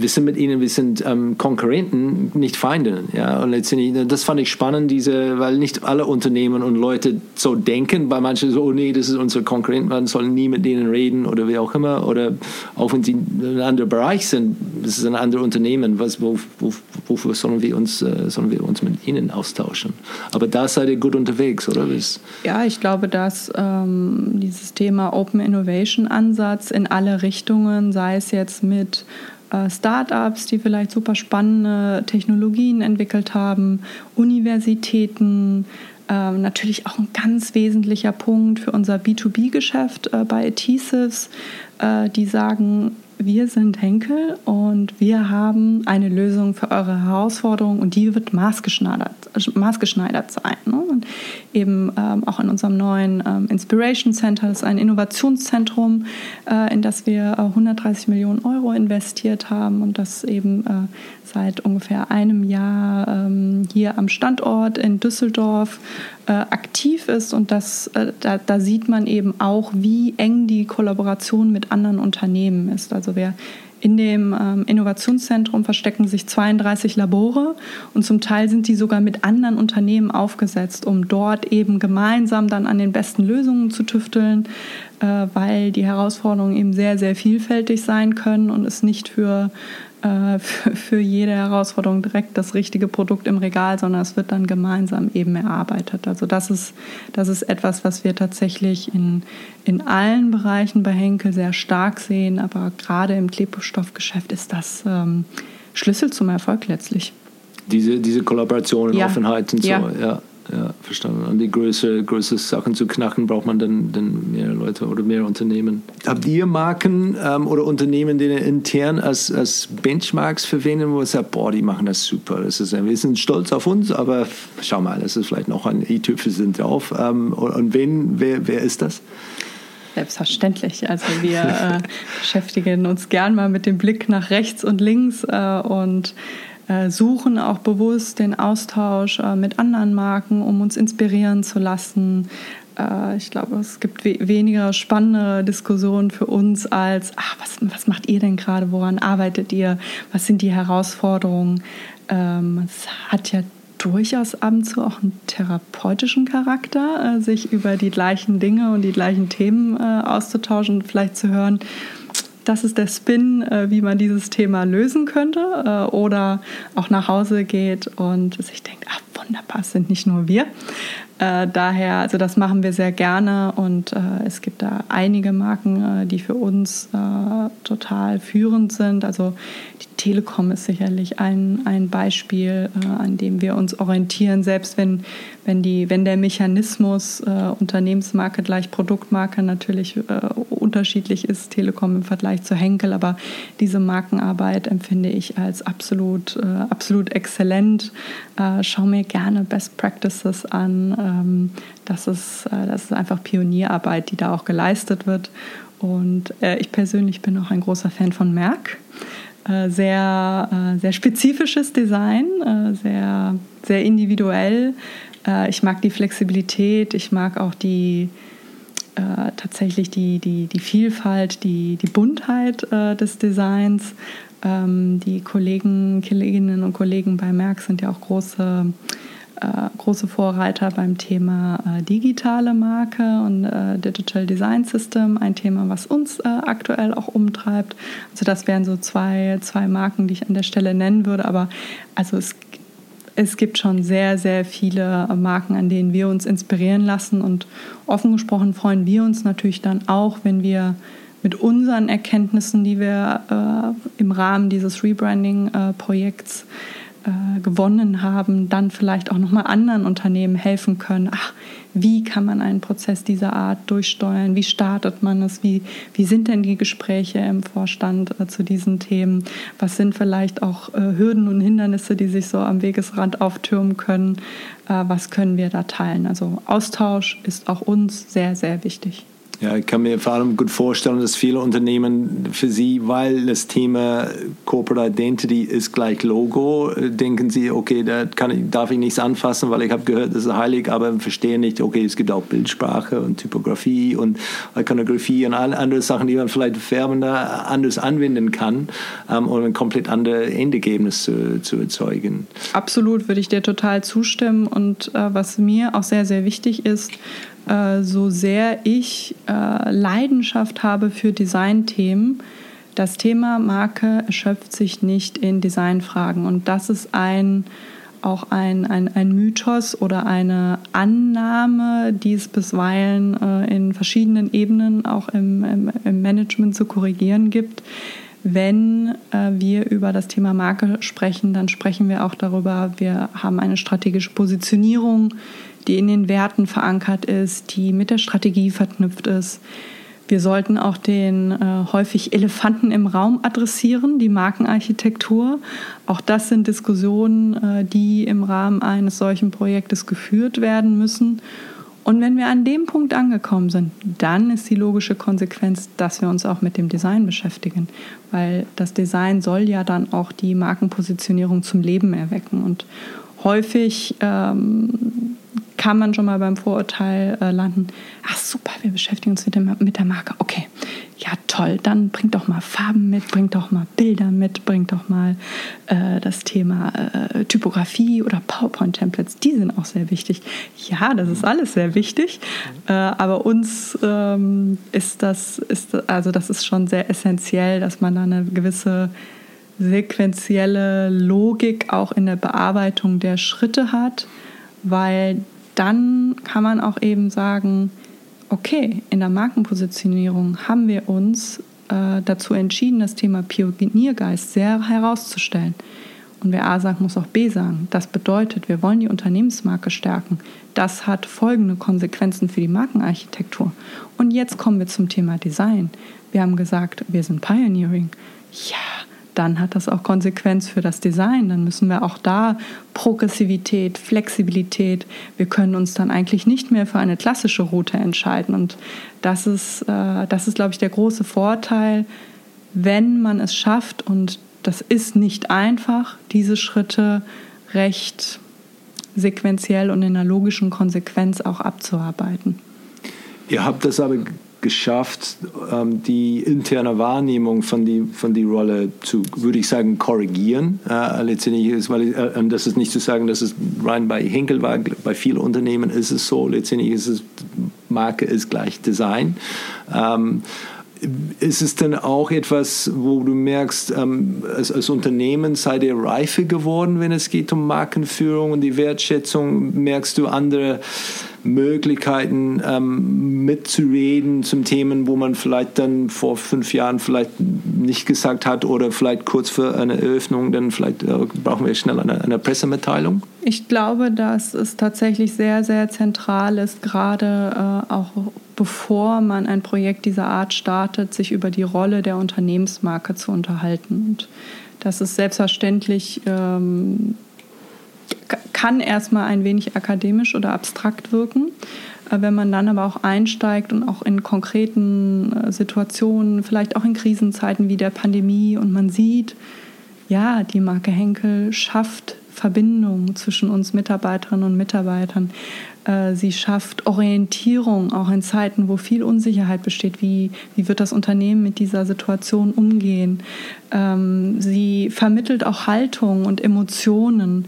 wir sind mit ihnen, wir sind ähm, Konkurrenten, nicht Feinde. Ja? Und letztendlich, das fand ich spannend, diese, weil nicht alle Unternehmen und Leute so denken. Bei manchen so, oh nee, das ist unser Konkurrent, man soll nie mit denen reden oder wie auch immer. Oder auch wenn sie in einem anderen Bereich sind, das ist ein anderes Unternehmen, was, wo, wo, wofür sollen wir, uns, äh, sollen wir uns mit ihnen austauschen? Aber da seid ihr gut unterwegs, oder? Ja, ich glaube, dass ähm, dieses Thema Open Innovation Ansatz in alle Richtungen, sei es jetzt mit Startups, die vielleicht super spannende Technologien entwickelt haben, Universitäten, äh, natürlich auch ein ganz wesentlicher Punkt für unser B2B-Geschäft äh, bei Adhesives, äh, die sagen, wir sind Henkel und wir haben eine Lösung für eure Herausforderung und die wird maßgeschneidert, maßgeschneidert sein. Ne? Und eben ähm, auch in unserem neuen ähm, Inspiration Center, das ist ein Innovationszentrum, äh, in das wir äh, 130 Millionen Euro investiert haben und das eben äh, seit ungefähr einem Jahr ähm, hier am Standort in Düsseldorf äh, aktiv ist und das, äh, da, da, sieht man eben auch, wie eng die Kollaboration mit anderen Unternehmen ist. Also wer in dem ähm, Innovationszentrum verstecken sich 32 Labore und zum Teil sind die sogar mit anderen Unternehmen aufgesetzt, um dort eben gemeinsam dann an den besten Lösungen zu tüfteln, äh, weil die Herausforderungen eben sehr, sehr vielfältig sein können und es nicht für äh, für, für jede Herausforderung direkt das richtige Produkt im Regal, sondern es wird dann gemeinsam eben erarbeitet. Also das ist, das ist etwas, was wir tatsächlich in, in allen Bereichen bei Henkel sehr stark sehen, aber gerade im Klebstoffgeschäft ist das ähm, Schlüssel zum Erfolg letztlich. Diese, diese Kollaboration und ja. Offenheit und so, ja. ja ja, verstanden. An die größere, größere Sachen zu knacken, braucht man dann, dann mehr Leute oder mehr Unternehmen. Habt ihr Marken ähm, oder Unternehmen, die intern als, als Benchmarks verwenden, wo ihr sagt, boah, die machen das super. Das ist, wir sind stolz auf uns, aber schau mal, das ist vielleicht noch ein i-Tüpfel sind drauf. Ähm, und, und wen, wer, wer ist das? Selbstverständlich. Also wir äh, beschäftigen uns gern mal mit dem Blick nach rechts und links äh, und suchen auch bewusst den Austausch äh, mit anderen Marken, um uns inspirieren zu lassen. Äh, ich glaube, es gibt weniger spannende Diskussionen für uns als, ach, was, was macht ihr denn gerade, woran arbeitet ihr, was sind die Herausforderungen. Ähm, es hat ja durchaus ab und zu auch einen therapeutischen Charakter, sich über die gleichen Dinge und die gleichen Themen auszutauschen und vielleicht zu hören, das ist der Spin, äh, wie man dieses Thema lösen könnte. Äh, oder auch nach Hause geht und sich denkt, ach wunderbar, es sind nicht nur wir. Äh, daher, also das machen wir sehr gerne und es gibt da einige Marken, die für uns total führend sind. Also die Telekom ist sicherlich ein, ein Beispiel, an dem wir uns orientieren, selbst wenn, wenn, die, wenn der Mechanismus äh, Unternehmensmarke gleich Produktmarke natürlich unterschiedlich ist, Telekom im Vergleich zu Henkel, aber diese Markenarbeit empfinde ich als absolut, absolut exzellent. schau mir gerne Best Practices an ähm, das, ist, äh, das ist einfach Pionierarbeit, die da auch geleistet wird. Und äh, ich persönlich bin auch ein großer Fan von Merck. Äh, sehr, äh, sehr spezifisches Design, äh, sehr, sehr individuell. Äh, ich mag die Flexibilität, ich mag auch die, tatsächlich die, die, die Vielfalt, die, die Buntheit des Designs. Ähm, die Kollegen, Kolleginnen und Kollegen bei Merck sind ja auch große äh, große Vorreiter beim Thema äh, digitale Marke und äh, Digital Design System, ein Thema, was uns äh, aktuell auch umtreibt. Also das wären so zwei, zwei Marken, die ich an der Stelle nennen würde. Aber also es, es gibt schon sehr, sehr viele Marken, an denen wir uns inspirieren lassen. Und offen gesprochen freuen wir uns natürlich dann auch, wenn wir mit unseren Erkenntnissen, die wir äh, im Rahmen dieses Rebranding-Projekts äh, gewonnen haben, dann vielleicht auch nochmal anderen Unternehmen helfen können. Ach, wie kann man einen Prozess dieser Art durchsteuern? Wie startet man es? Wie, wie sind denn die Gespräche im Vorstand äh, zu diesen Themen? Was sind vielleicht auch äh, Hürden und Hindernisse, die sich so am Wegesrand auftürmen können? Äh, was können wir da teilen? Also Austausch ist auch uns sehr, sehr wichtig. Ja, ich kann mir vor allem gut vorstellen, dass viele Unternehmen für sie, weil das Thema Corporate Identity ist gleich Logo, denken sie, okay, da kann ich, darf ich nichts anfassen, weil ich habe gehört, das ist heilig, aber verstehe nicht, okay, es gibt auch Bildsprache und Typografie und Ikonografie und alle andere Sachen, die man vielleicht färbender anders anwenden kann, ähm, um ein komplett anderes Endergebnis zu, zu erzeugen. Absolut, würde ich dir total zustimmen und äh, was mir auch sehr, sehr wichtig ist, äh, so sehr ich äh, Leidenschaft habe für Designthemen, das Thema Marke erschöpft sich nicht in Designfragen. Und das ist ein, auch ein, ein, ein Mythos oder eine Annahme, die es bisweilen äh, in verschiedenen Ebenen auch im, im, im, Management zu korrigieren gibt. Wenn äh, wir über das Thema Marke sprechen, dann sprechen wir auch darüber, wir haben eine strategische Positionierung, die in den Werten verankert ist, die mit der Strategie verknüpft ist. Wir sollten auch den äh, häufig Elefanten im Raum adressieren, die Markenarchitektur. Auch das sind Diskussionen, äh, die im Rahmen eines solchen Projektes geführt werden müssen. Und wenn wir an dem Punkt angekommen sind, dann ist die logische Konsequenz, dass wir uns auch mit dem Design beschäftigen, weil das Design soll ja dann auch die Markenpositionierung zum Leben erwecken. Und häufig ähm, kann man schon mal beim Vorurteil äh, landen. Ach super, wir beschäftigen uns mit, dem, mit der Marke. Okay, ja toll, dann bringt doch mal Farben mit, bringt doch mal Bilder mit, bringt doch mal äh, das Thema äh, Typografie oder PowerPoint-Templates. Die sind auch sehr wichtig. Ja, das ist alles sehr wichtig, äh, aber uns ähm, ist das, ist, also das ist schon sehr essentiell, dass man da eine gewisse sequentielle Logik auch in der Bearbeitung der Schritte hat, weil dann kann man auch eben sagen, okay, in der Markenpositionierung haben wir uns äh, dazu entschieden, das Thema Pioniergeist sehr herauszustellen. Und wer A sagt, muss auch B sagen. Das bedeutet, wir wollen die Unternehmensmarke stärken. Das hat folgende Konsequenzen für die Markenarchitektur. Und jetzt kommen wir zum Thema Design. Wir haben gesagt, wir sind Pioneering. Ja, dann hat das auch Konsequenz für das Design. Dann müssen wir auch da Progressivität, Flexibilität, wir können uns dann eigentlich nicht mehr für eine klassische Route entscheiden. Und das ist, äh, das ist glaube ich, der große Vorteil, wenn man es schafft, und das ist nicht einfach, diese Schritte recht sequenziell und in einer logischen Konsequenz auch abzuarbeiten. Ihr habt das aber geschafft, ähm, die interne Wahrnehmung von die, von die Rolle zu, würde ich sagen, korrigieren. Äh, letztendlich ist, weil äh, das ist nicht zu sagen, dass es rein bei Henkel war. Bei vielen Unternehmen ist es so. Letztendlich ist es Marke ist gleich Design. Ähm, ist es denn auch etwas, wo du merkst, ähm, als, als, Unternehmen seid ihr reifer geworden, wenn es geht um Markenführung und die Wertschätzung? Merkst du andere Möglichkeiten ähm, mitzureden zum Themen, wo man vielleicht dann vor fünf Jahren vielleicht nicht gesagt hat oder vielleicht kurz vor einer Eröffnung, dann vielleicht äh, brauchen wir schnell eine, eine Pressemitteilung? Ich glaube, dass es tatsächlich sehr, sehr zentral ist, gerade äh, auch bevor man ein Projekt dieser Art startet, sich über die Rolle der Unternehmensmarke zu unterhalten. Und das ist selbstverständlich ähm, kann erstmal ein wenig akademisch oder abstrakt wirken. Äh, wenn man dann aber auch einsteigt und auch in konkreten äh, Situationen, vielleicht auch in Krisenzeiten wie der Pandemie und man sieht, ja, die Marke Henkel schafft Verbindung zwischen uns Mitarbeiterinnen und Mitarbeitern. Äh, sie schafft Orientierung auch in Zeiten, wo viel Unsicherheit besteht. Wie, wie wird das Unternehmen mit dieser Situation umgehen? Ähm, sie vermittelt auch Haltung und Emotionen.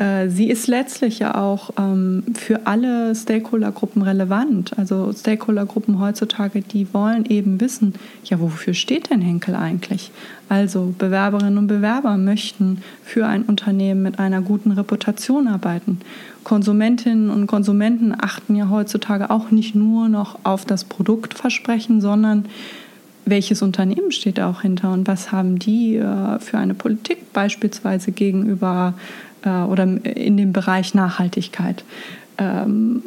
Äh, sie ist letztlich ja auch ähm, für alle Stakeholdergruppen relevant. Also Stakeholdergruppen heutzutage, die wollen eben wissen, ja, wofür steht denn Henkel eigentlich? Also Bewerberinnen und Bewerber möchten für ein Unternehmen mit einer guten Reputation arbeiten. Konsumentinnen und Konsumenten achten ja heutzutage auch nicht nur noch auf das Produktversprechen, sondern welches Unternehmen steht auch hinter und was haben die äh, für eine Politik beispielsweise gegenüber äh, oder in dem Bereich Nachhaltigkeit. Ähm,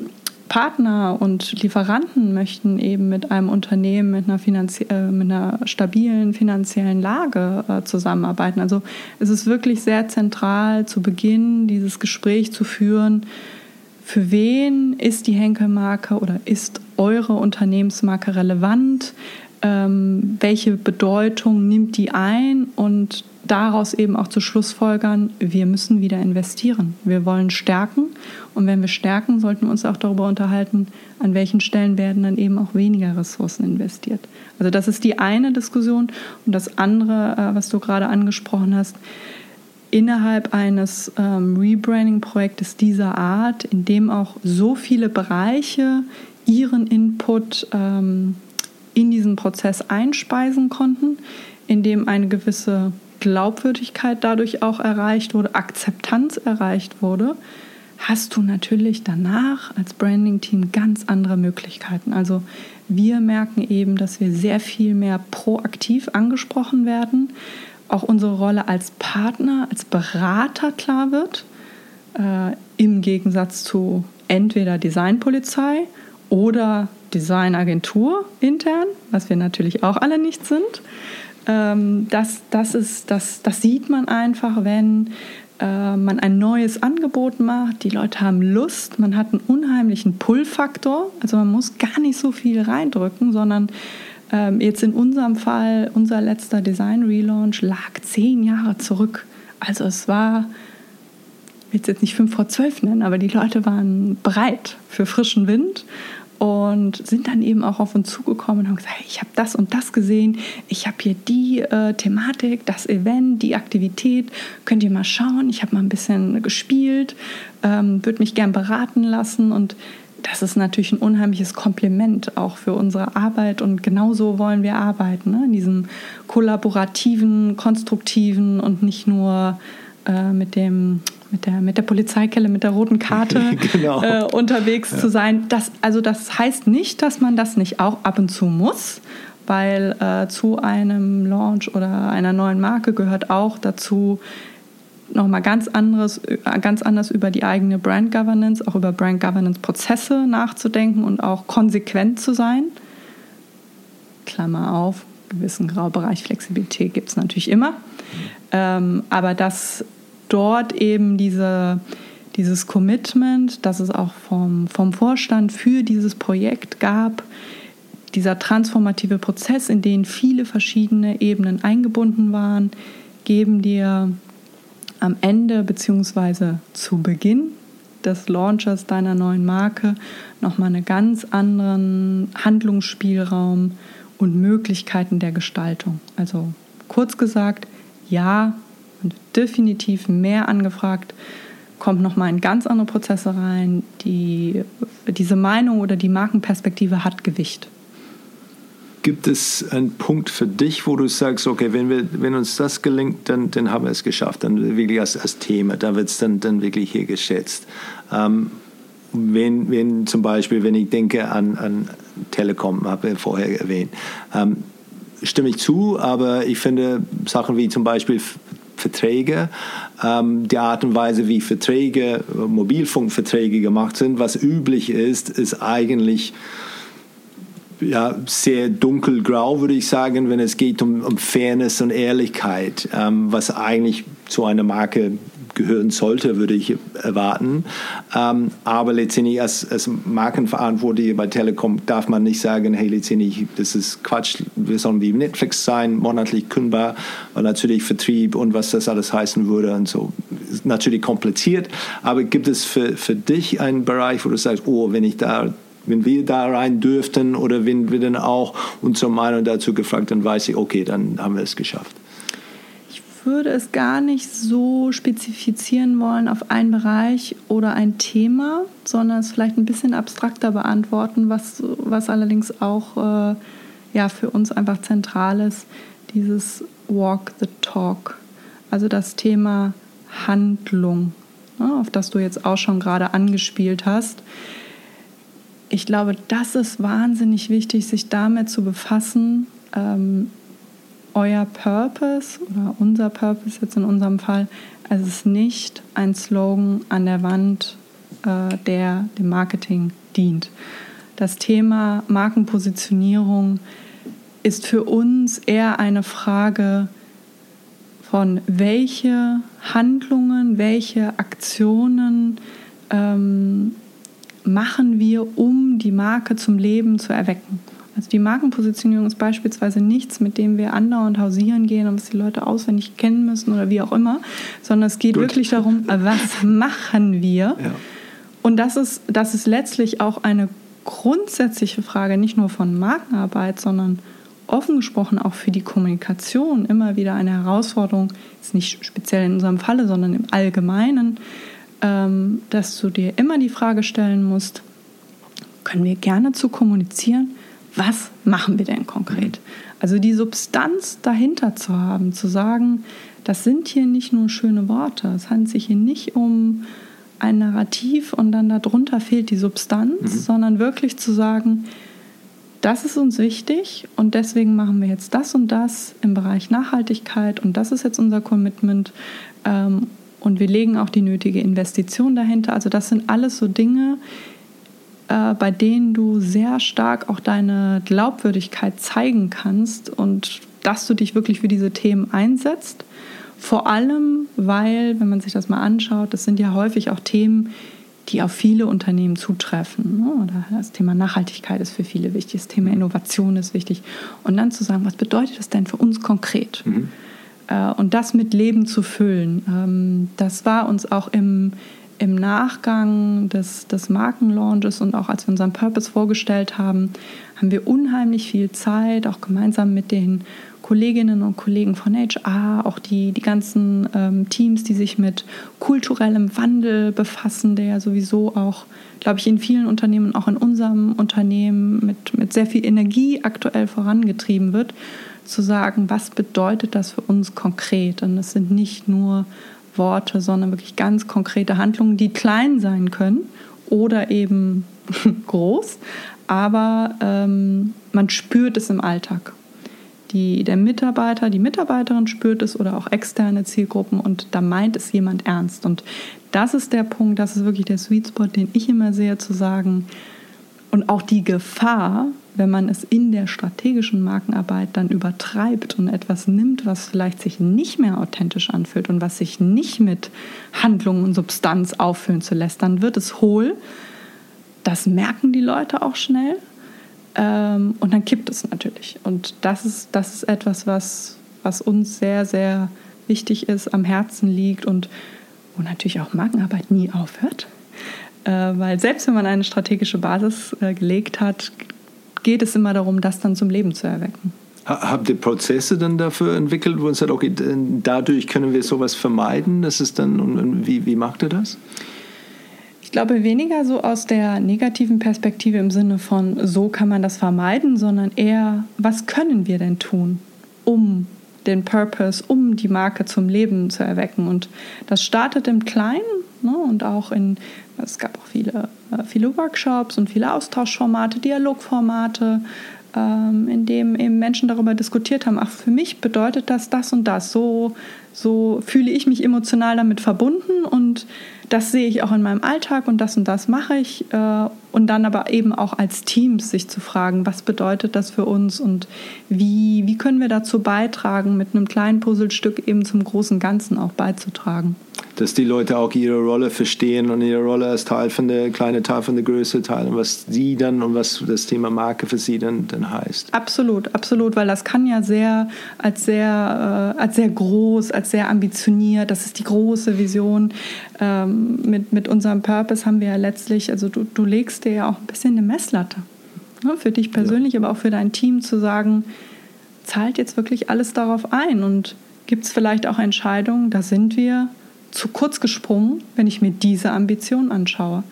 Partner und Lieferanten möchten eben mit einem Unternehmen mit einer, finanzie äh, mit einer stabilen finanziellen Lage äh, zusammenarbeiten. Also es ist wirklich sehr zentral zu Beginn dieses Gespräch zu führen, für wen ist die Henkelmarke oder ist eure Unternehmensmarke relevant? Ähm, welche Bedeutung nimmt die ein und daraus eben auch zu Schlussfolgern, wir müssen wieder investieren. Wir wollen stärken und wenn wir stärken, sollten wir uns auch darüber unterhalten, an welchen Stellen werden dann eben auch weniger Ressourcen investiert. Also das ist die eine Diskussion und das andere, äh, was du gerade angesprochen hast, innerhalb eines ähm, Rebranding-Projektes dieser Art, in dem auch so viele Bereiche ihren Input ähm, in diesen Prozess einspeisen konnten, in dem eine gewisse Glaubwürdigkeit dadurch auch erreicht wurde, Akzeptanz erreicht wurde, hast du natürlich danach als Branding-Team ganz andere Möglichkeiten. Also wir merken eben, dass wir sehr viel mehr proaktiv angesprochen werden, auch unsere Rolle als Partner, als Berater klar wird, äh, im Gegensatz zu entweder Designpolizei oder Designagentur intern, was wir natürlich auch alle nicht sind. Ähm, das, das, ist, das, das sieht man einfach, wenn äh, man ein neues Angebot macht. Die Leute haben Lust, man hat einen unheimlichen Pull-Faktor. Also man muss gar nicht so viel reindrücken, sondern ähm, jetzt in unserem Fall, unser letzter Design-Relaunch lag zehn Jahre zurück. Also es war, ich will es jetzt nicht fünf vor zwölf nennen, aber die Leute waren bereit für frischen Wind und sind dann eben auch auf uns zugekommen und haben gesagt, hey, ich habe das und das gesehen, ich habe hier die äh, Thematik, das Event, die Aktivität, könnt ihr mal schauen, ich habe mal ein bisschen gespielt, ähm, würde mich gern beraten lassen und das ist natürlich ein unheimliches Kompliment auch für unsere Arbeit und genauso wollen wir arbeiten, ne? in diesem kollaborativen, konstruktiven und nicht nur äh, mit dem mit der, mit der Polizeikelle, mit der roten Karte genau. äh, unterwegs ja. zu sein. Das, also das heißt nicht, dass man das nicht auch ab und zu muss, weil äh, zu einem Launch oder einer neuen Marke gehört auch dazu, nochmal ganz anderes, äh, ganz anders über die eigene Brand Governance, auch über Brand Governance Prozesse nachzudenken und auch konsequent zu sein. Klammer auf, gewissen Graubereich Flexibilität gibt es natürlich immer. Mhm. Ähm, aber das dort eben diese, dieses Commitment, das es auch vom, vom Vorstand für dieses Projekt gab, dieser transformative Prozess, in den viele verschiedene Ebenen eingebunden waren, geben dir am Ende bzw. zu Beginn des Launches deiner neuen Marke nochmal einen ganz anderen Handlungsspielraum und Möglichkeiten der Gestaltung. Also kurz gesagt, ja, und definitiv mehr angefragt, kommt nochmal in ganz andere Prozesse rein. Die, diese Meinung oder die Markenperspektive hat Gewicht. Gibt es einen Punkt für dich, wo du sagst, okay, wenn, wir, wenn uns das gelingt, dann, dann haben wir es geschafft, dann wirklich als, als Thema, da wird es dann, dann wirklich hier geschätzt. Ähm, wenn, wenn zum Beispiel, wenn ich denke an, an Telekom, habe ich vorher erwähnt, ähm, stimme ich zu, aber ich finde Sachen wie zum Beispiel Verträge, ähm, die Art und Weise, wie Verträge, Mobilfunkverträge gemacht sind, was üblich ist, ist eigentlich ja, sehr dunkelgrau, würde ich sagen, wenn es geht um, um Fairness und Ehrlichkeit, ähm, was eigentlich zu einer Marke gehören sollte, würde ich erwarten. Ähm, aber letztendlich als, als Markenverantwortlicher bei Telekom darf man nicht sagen, hey, letztendlich, das ist Quatsch, wir sollen wie Netflix sein, monatlich kündbar, weil natürlich Vertrieb und was das alles heißen würde und so. Ist natürlich kompliziert, aber gibt es für, für dich einen Bereich, wo du sagst, oh, wenn ich da wenn wir da rein dürften oder wenn wir dann auch unsere Meinung dazu gefragt, dann weiß ich, okay, dann haben wir es geschafft würde es gar nicht so spezifizieren wollen auf einen Bereich oder ein Thema, sondern es vielleicht ein bisschen abstrakter beantworten, was, was allerdings auch äh, ja, für uns einfach zentral ist, dieses Walk the Talk. Also das Thema Handlung, ne, auf das du jetzt auch schon gerade angespielt hast. Ich glaube, das ist wahnsinnig wichtig, sich damit zu befassen, ähm, euer Purpose oder unser Purpose jetzt in unserem Fall, es ist nicht ein Slogan an der Wand, äh, der dem Marketing dient. Das Thema Markenpositionierung ist für uns eher eine Frage von welche Handlungen, welche Aktionen ähm, machen wir, um die Marke zum Leben zu erwecken. Also die Markenpositionierung ist beispielsweise nichts, mit dem wir andauernd hausieren gehen und was die Leute auswendig kennen müssen oder wie auch immer, sondern es geht Gut. wirklich darum, was machen wir? Ja. Und das ist, das ist letztlich auch eine grundsätzliche Frage, nicht nur von Markenarbeit, sondern offen gesprochen auch für die Kommunikation immer wieder eine Herausforderung, ist nicht speziell in unserem Falle, sondern im Allgemeinen, ähm, dass du dir immer die Frage stellen musst, können wir gerne zu kommunizieren, was machen wir denn konkret? Also die Substanz dahinter zu haben, zu sagen, das sind hier nicht nur schöne Worte, es handelt sich hier nicht um ein Narrativ und dann darunter fehlt die Substanz, mhm. sondern wirklich zu sagen, das ist uns wichtig und deswegen machen wir jetzt das und das im Bereich Nachhaltigkeit und das ist jetzt unser Commitment ähm, und wir legen auch die nötige Investition dahinter. Also das sind alles so Dinge, äh, bei denen du sehr stark auch deine Glaubwürdigkeit zeigen kannst und dass du dich wirklich für diese Themen einsetzt. Vor allem, weil, wenn man sich das mal anschaut, das sind ja häufig auch Themen, die auf viele Unternehmen zutreffen. Ne? Das Thema Nachhaltigkeit ist für viele wichtig, das Thema Innovation ist wichtig. Und dann zu sagen, was bedeutet das denn für uns konkret? Mhm. Äh, und das mit Leben zu füllen, ähm, das war uns auch im, im Nachgang des, des Markenlaunches und auch als wir unseren Purpose vorgestellt haben, haben wir unheimlich viel Zeit, auch gemeinsam mit den Kolleginnen und Kollegen von HR, auch die, die ganzen ähm, Teams, die sich mit kulturellem Wandel befassen, der ja sowieso auch, glaube ich, in vielen Unternehmen, auch in unserem Unternehmen mit, mit sehr viel Energie aktuell vorangetrieben wird, zu sagen, was bedeutet das für uns konkret? Und es sind nicht nur Worte, sondern wirklich ganz konkrete Handlungen, die klein sein können oder eben groß, aber ähm, man spürt es im Alltag die, der Mitarbeiter, die Mitarbeiterin spürt es oder auch externe Zielgruppen und da meint es jemand ernst. Und das ist der Punkt, das ist wirklich der Sweet Spot, den ich immer sehe, zu sagen, und auch die Gefahr, wenn man es in der strategischen Markenarbeit dann übertreibt und etwas nimmt, was vielleicht sich nicht mehr authentisch anfühlt und was sich nicht mit Handlung und Substanz auffüllen zu lässt, dann wird es hohl. Das merken die Leute auch schnell ähm, und dann kippt es natürlich. Und das ist, das ist etwas, was, was uns sehr, sehr wichtig ist, am Herzen liegt und wo natürlich auch Markenarbeit nie aufhört. Äh, weil selbst wenn man eine strategische Basis äh, gelegt hat, geht es immer darum, das dann zum Leben zu erwecken. Habt ihr Prozesse dann dafür entwickelt, wo ihr sagt, okay, dadurch können wir sowas vermeiden? Das ist dann, wie, wie macht ihr das? glaube weniger so aus der negativen Perspektive im Sinne von, so kann man das vermeiden, sondern eher, was können wir denn tun, um den Purpose, um die Marke zum Leben zu erwecken. Und das startet im Kleinen ne, und auch in, es gab auch viele, äh, viele Workshops und viele Austauschformate, Dialogformate, ähm, in dem eben Menschen darüber diskutiert haben, ach, für mich bedeutet das das und das. So, so fühle ich mich emotional damit verbunden und das sehe ich auch in meinem Alltag und das und das mache ich. Äh, und dann aber eben auch als Teams sich zu fragen, was bedeutet das für uns und wie, wie können wir dazu beitragen, mit einem kleinen Puzzlestück eben zum großen Ganzen auch beizutragen. Dass die Leute auch ihre Rolle verstehen und ihre Rolle als Teil von der kleine Teil von der Größe teilen, was sie dann und was das Thema Marke für sie dann, dann heißt. Absolut, absolut, weil das kann ja sehr als sehr, äh, als sehr groß, als sehr ambitioniert, das ist die große Vision. Ähm, mit, mit unserem Purpose haben wir ja letztlich, also du, du legst dir ja auch ein bisschen eine Messlatte. Ne, für dich persönlich, ja. aber auch für dein Team zu sagen, zahlt jetzt wirklich alles darauf ein und gibt es vielleicht auch Entscheidungen, da sind wir zu kurz gesprungen, wenn ich mir diese Ambition anschaue.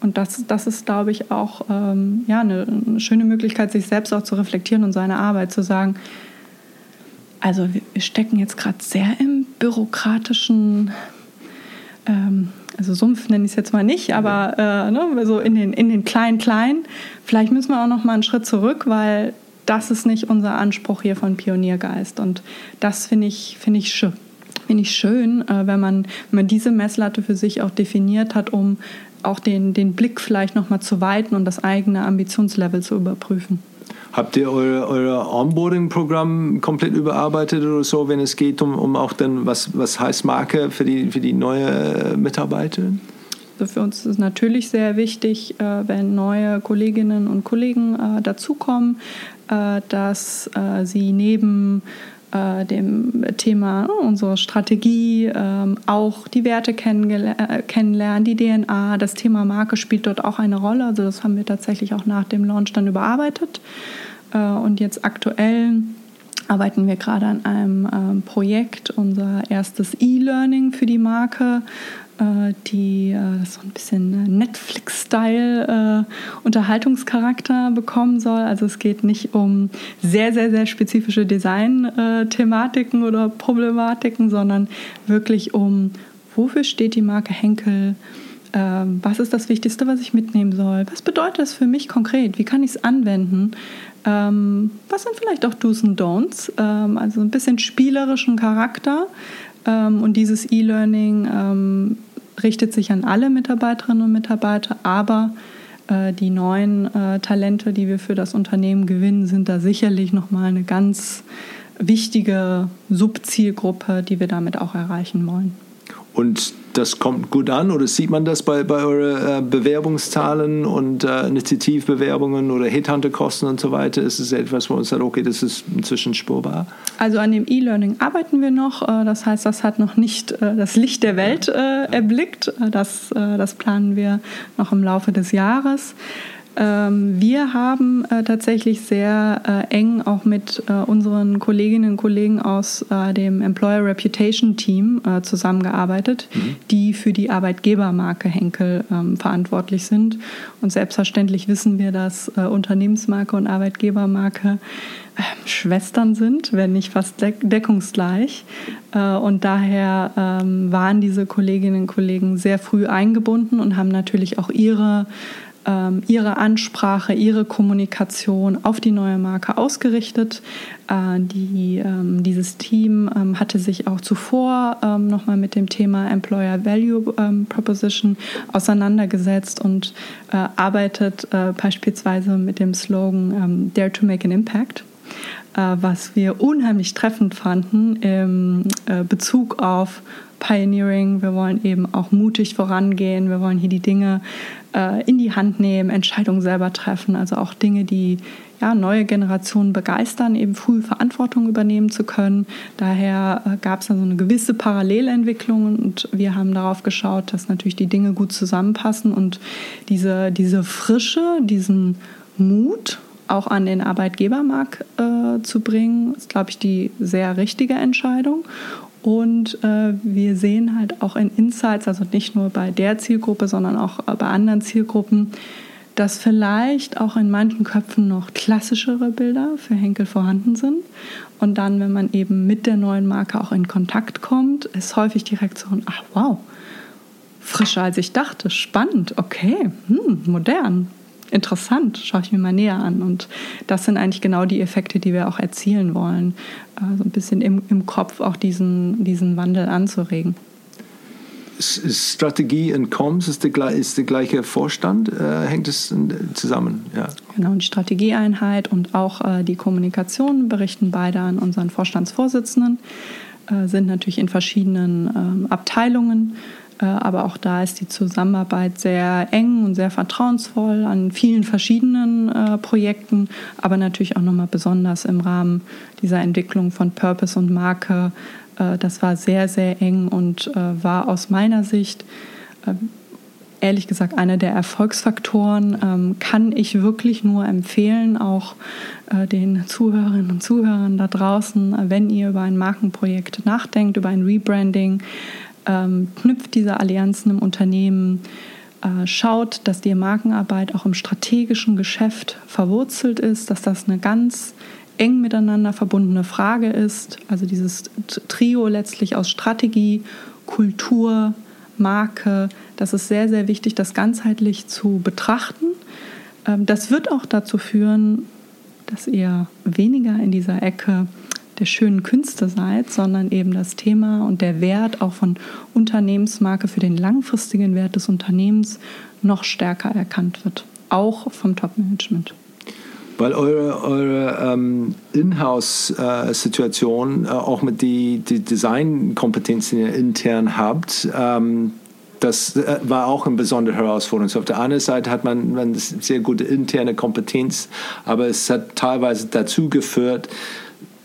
Und das, das ist, glaube ich, auch ähm, ja, eine, eine, schöne Möglichkeit, sich selbst auch zu reflektieren und seine Arbeit zu sagen, also wir stecken jetzt gerade sehr im bürokratischen ähm, also Sumpf nenne ich es jetzt mal nicht, aber äh, ne, so in den, in den kleinen, kleinen. Vielleicht müssen wir auch noch mal einen Schritt zurück, weil das ist nicht unser Anspruch hier von Pioniergeist. Und das finde ich, find ich schön. Finde ich schön, äh, wenn man, wenn man diese Messlatte für sich auch definiert hat, um auch den, den Blick vielleicht nochmal zu weiten und das eigene Ambitionslevel zu überprüfen. Habt ihr euer, euer Onboarding-Programm komplett überarbeitet oder so, wenn es geht um, um auch dann, was, was heißt Marke für die, für die neue Mitarbeiter? Also für uns ist es natürlich sehr wichtig, äh, wenn neue Kolleginnen und Kollegen äh, dazukommen, äh, dass sie neben dem Thema unsere Strategie, ähm, auch die Werte kennenlernen, die DNA, das Thema Marke spielt dort auch eine Rolle. Also das haben wir tatsächlich auch nach dem Launch dann überarbeitet. Und jetzt aktuell arbeiten wir gerade an einem ähm, Projekt, unser erstes E-Learning für die Marke, äh, die äh, so ein bisschen Netflix-Style äh, Unterhaltungscharakter bekommen soll. Also es geht nicht um sehr, sehr, sehr spezifische Design-Thematiken oder Problematiken, sondern wirklich um, wofür steht die Marke Henkel? Ähm, was ist das Wichtigste, was ich mitnehmen soll? Was bedeutet das für mich konkret? Wie kann ich es anwenden? Ähm, was sind vielleicht auch Do's und Don'ts? Ähm, also ein bisschen spielerischen Charakter. und dieses E-Learning richtet sich an alle Mitarbeiterinnen und Mitarbeiter, aber äh, die neuen äh, Talente, die wir für das Unternehmen gewinnen, sind da sicherlich nochmal eine ganz wichtige Subzielgruppe, die wir damit auch erreichen wollen. Und das kommt gut an oder sieht man das bei, bei euren äh, Bewerbungszahlen und äh, Initiativbewerbungen oder Headhunter-Kosten und so weiter? Ist es etwas, wo man sagt, okay, das ist inzwischen spürbar? Also an dem E-Learning arbeiten wir noch. Äh, das heißt, das hat noch nicht äh, das Licht der Welt erblickt. Das, das planen wir noch im Laufe des Jahres. Ähm, wir haben äh, tatsächlich sehr äh, eng auch mit äh, unseren Kolleginnen und Kollegen aus dem Employer Reputation Team zusammengearbeitet, mhm. die für die Arbeitgebermarke Henkel ähm, verantwortlich sind. Und selbstverständlich wissen wir, dass Unternehmensmarke und Arbeitgebermarke Schwestern sind, wenn nicht fast deckungsgleich. Und daher ähm, waren diese Kolleginnen und Kollegen sehr früh eingebunden und haben natürlich auch ihre ähm, ihre Ansprache, ihre Kommunikation auf die neue Marke ausgerichtet. Äh, die, ähm, dieses Team ähm, hatte sich auch zuvor ähm, nochmal mit dem Thema Employer Value ähm, Proposition auseinandergesetzt und äh, arbeitet äh, beispielsweise mit dem Slogan ähm, Dare to Make an Impact äh, was wir unheimlich treffend fanden im äh, Bezug auf Pioneering. Wir wollen eben auch mutig vorangehen. Wir wollen hier die Dinge äh, in die Hand nehmen, Entscheidungen selber treffen. Also auch Dinge, die ja, neue Generationen begeistern, eben früh Verantwortung übernehmen zu können. Daher äh, gab es dann so eine gewisse Parallelentwicklung und wir haben darauf geschaut, dass natürlich die Dinge gut zusammenpassen und diese, diese Frische, diesen Mut auch an den Arbeitgebermarkt äh, zu bringen, ist, glaube ich, die sehr richtige Entscheidung. Und äh, wir sehen halt auch in Insights, also nicht nur bei der Zielgruppe, sondern auch bei anderen Zielgruppen, dass vielleicht auch in manchen Köpfen noch klassischere Bilder für Henkel vorhanden sind. Und dann, wenn man eben mit der neuen Marke auch in Kontakt kommt, ist häufig die Reaktion, ach wow, frischer als ich dachte, spannend, okay, hm, modern, interessant, schaue ich mir mal näher an. Und das sind eigentlich genau die Effekte, die wir auch erzielen wollen, äh, so ein bisschen im, im Kopf auch diesen, diesen Wandel anzuregen. Strategie und Comms ist der, ist der gleiche Vorstand, äh, hängt es zusammen? Ja. Genau, die Strategieeinheit und auch äh, die Kommunikation berichten beide an unseren Vorstandsvorsitzenden, äh, sind natürlich in verschiedenen ähm, Abteilungen aber auch da ist die Zusammenarbeit sehr eng und sehr vertrauensvoll an vielen verschiedenen äh, Projekten, aber natürlich auch nochmal besonders im Rahmen dieser Entwicklung von Purpose und Marke. Äh, das war sehr, sehr eng und war aus meiner Sicht ehrlich gesagt einer der Erfolgsfaktoren. Ähm, kann ich wirklich nur empfehlen, auch den Zuhörerinnen und Zuhörern da draußen, wenn ihr über ein Markenprojekt nachdenkt, über ein Rebranding, ähm, knüpft diese Allianzen im Unternehmen, äh, schaut, dass die Markenarbeit auch im strategischen Geschäft verwurzelt ist, dass das eine ganz eng miteinander verbundene Frage ist. Also dieses Trio letztlich aus Strategie, Kultur, Marke, das ist sehr, sehr wichtig, das ganzheitlich zu betrachten. Ähm, das wird auch dazu führen, dass ihr weniger in dieser Ecke der schönen Künste seid, sondern eben das Thema und der Wert auch von Unternehmensmarke für den langfristigen Wert des Unternehmens noch stärker erkannt wird, auch vom Top-Management. Weil eure, eure ähm, Inhouse-Situation äh, äh, auch mit die, die Designkompetenzen, die ihr intern habt, ähm, das äh, war auch eine besondere Herausforderung. So auf der anderen Seite hat man, man sehr gute interne Kompetenz, aber es hat teilweise dazu geführt,